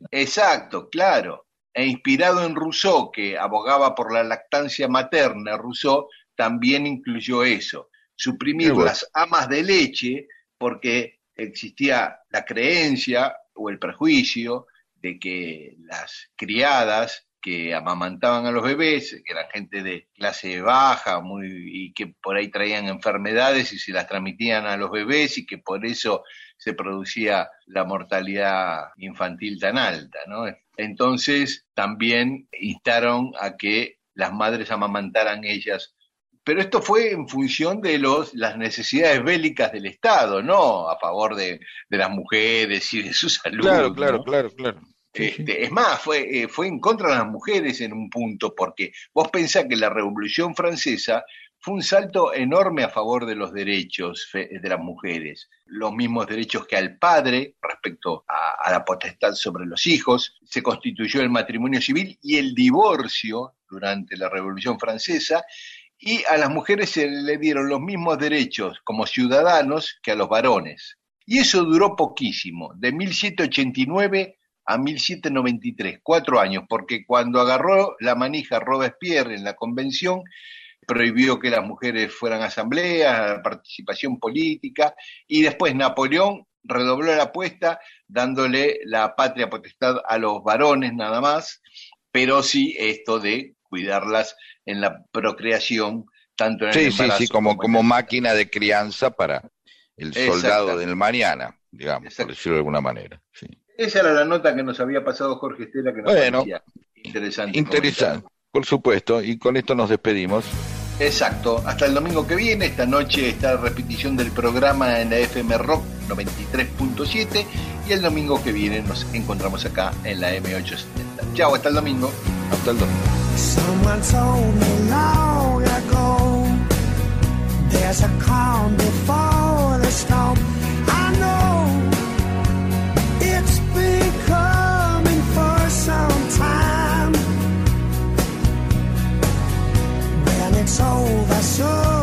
Exacto, claro. E inspirado en Rousseau, que abogaba por la lactancia materna, Rousseau también incluyó eso. Suprimir las amas de leche, porque existía la creencia o el prejuicio de que las criadas que amamantaban a los bebés, que eran gente de clase baja muy, y que por ahí traían enfermedades y se las transmitían a los bebés y que por eso se producía la mortalidad infantil tan alta. ¿no? Entonces también instaron a que las madres amamantaran ellas pero esto fue en función de los, las necesidades bélicas del Estado, no a favor de, las mujeres y de su salud. Claro, claro, claro, claro. Este, es más, fue, eh, fue en contra de las mujeres en un punto, porque vos pensás que la Revolución Francesa fue un salto enorme a favor de los derechos de las mujeres, los mismos derechos que al padre respecto a, la potestad sobre los hijos, se constituyó el matrimonio civil y el divorcio durante la Revolución Francesa, y a las mujeres se le dieron los mismos derechos como ciudadanos que a los varones. Y eso duró poquísimo, de 1789 a 1793, cuatro años, porque cuando agarró la manija Robespierre en la convención, prohibió que las mujeres fueran a asambleas, a participación política, y después Napoleón redobló la apuesta dándole la patria potestad a los varones nada más, pero sí esto de cuidarlas en la procreación, tanto en el sí, sí, como, como, máquina de crianza para el soldado del mañana, digamos, por decirlo de alguna manera. Esa era la nota que nos había pasado Jorge Estela, que nos bueno, interesante. Interesante, por supuesto, y con esto nos despedimos. Exacto, hasta el domingo que viene, esta noche está la repetición del programa en la FM Rock 93.7 y el domingo que viene nos encontramos acá en la M870. Chao, hasta el domingo. Hasta el domingo. salvação.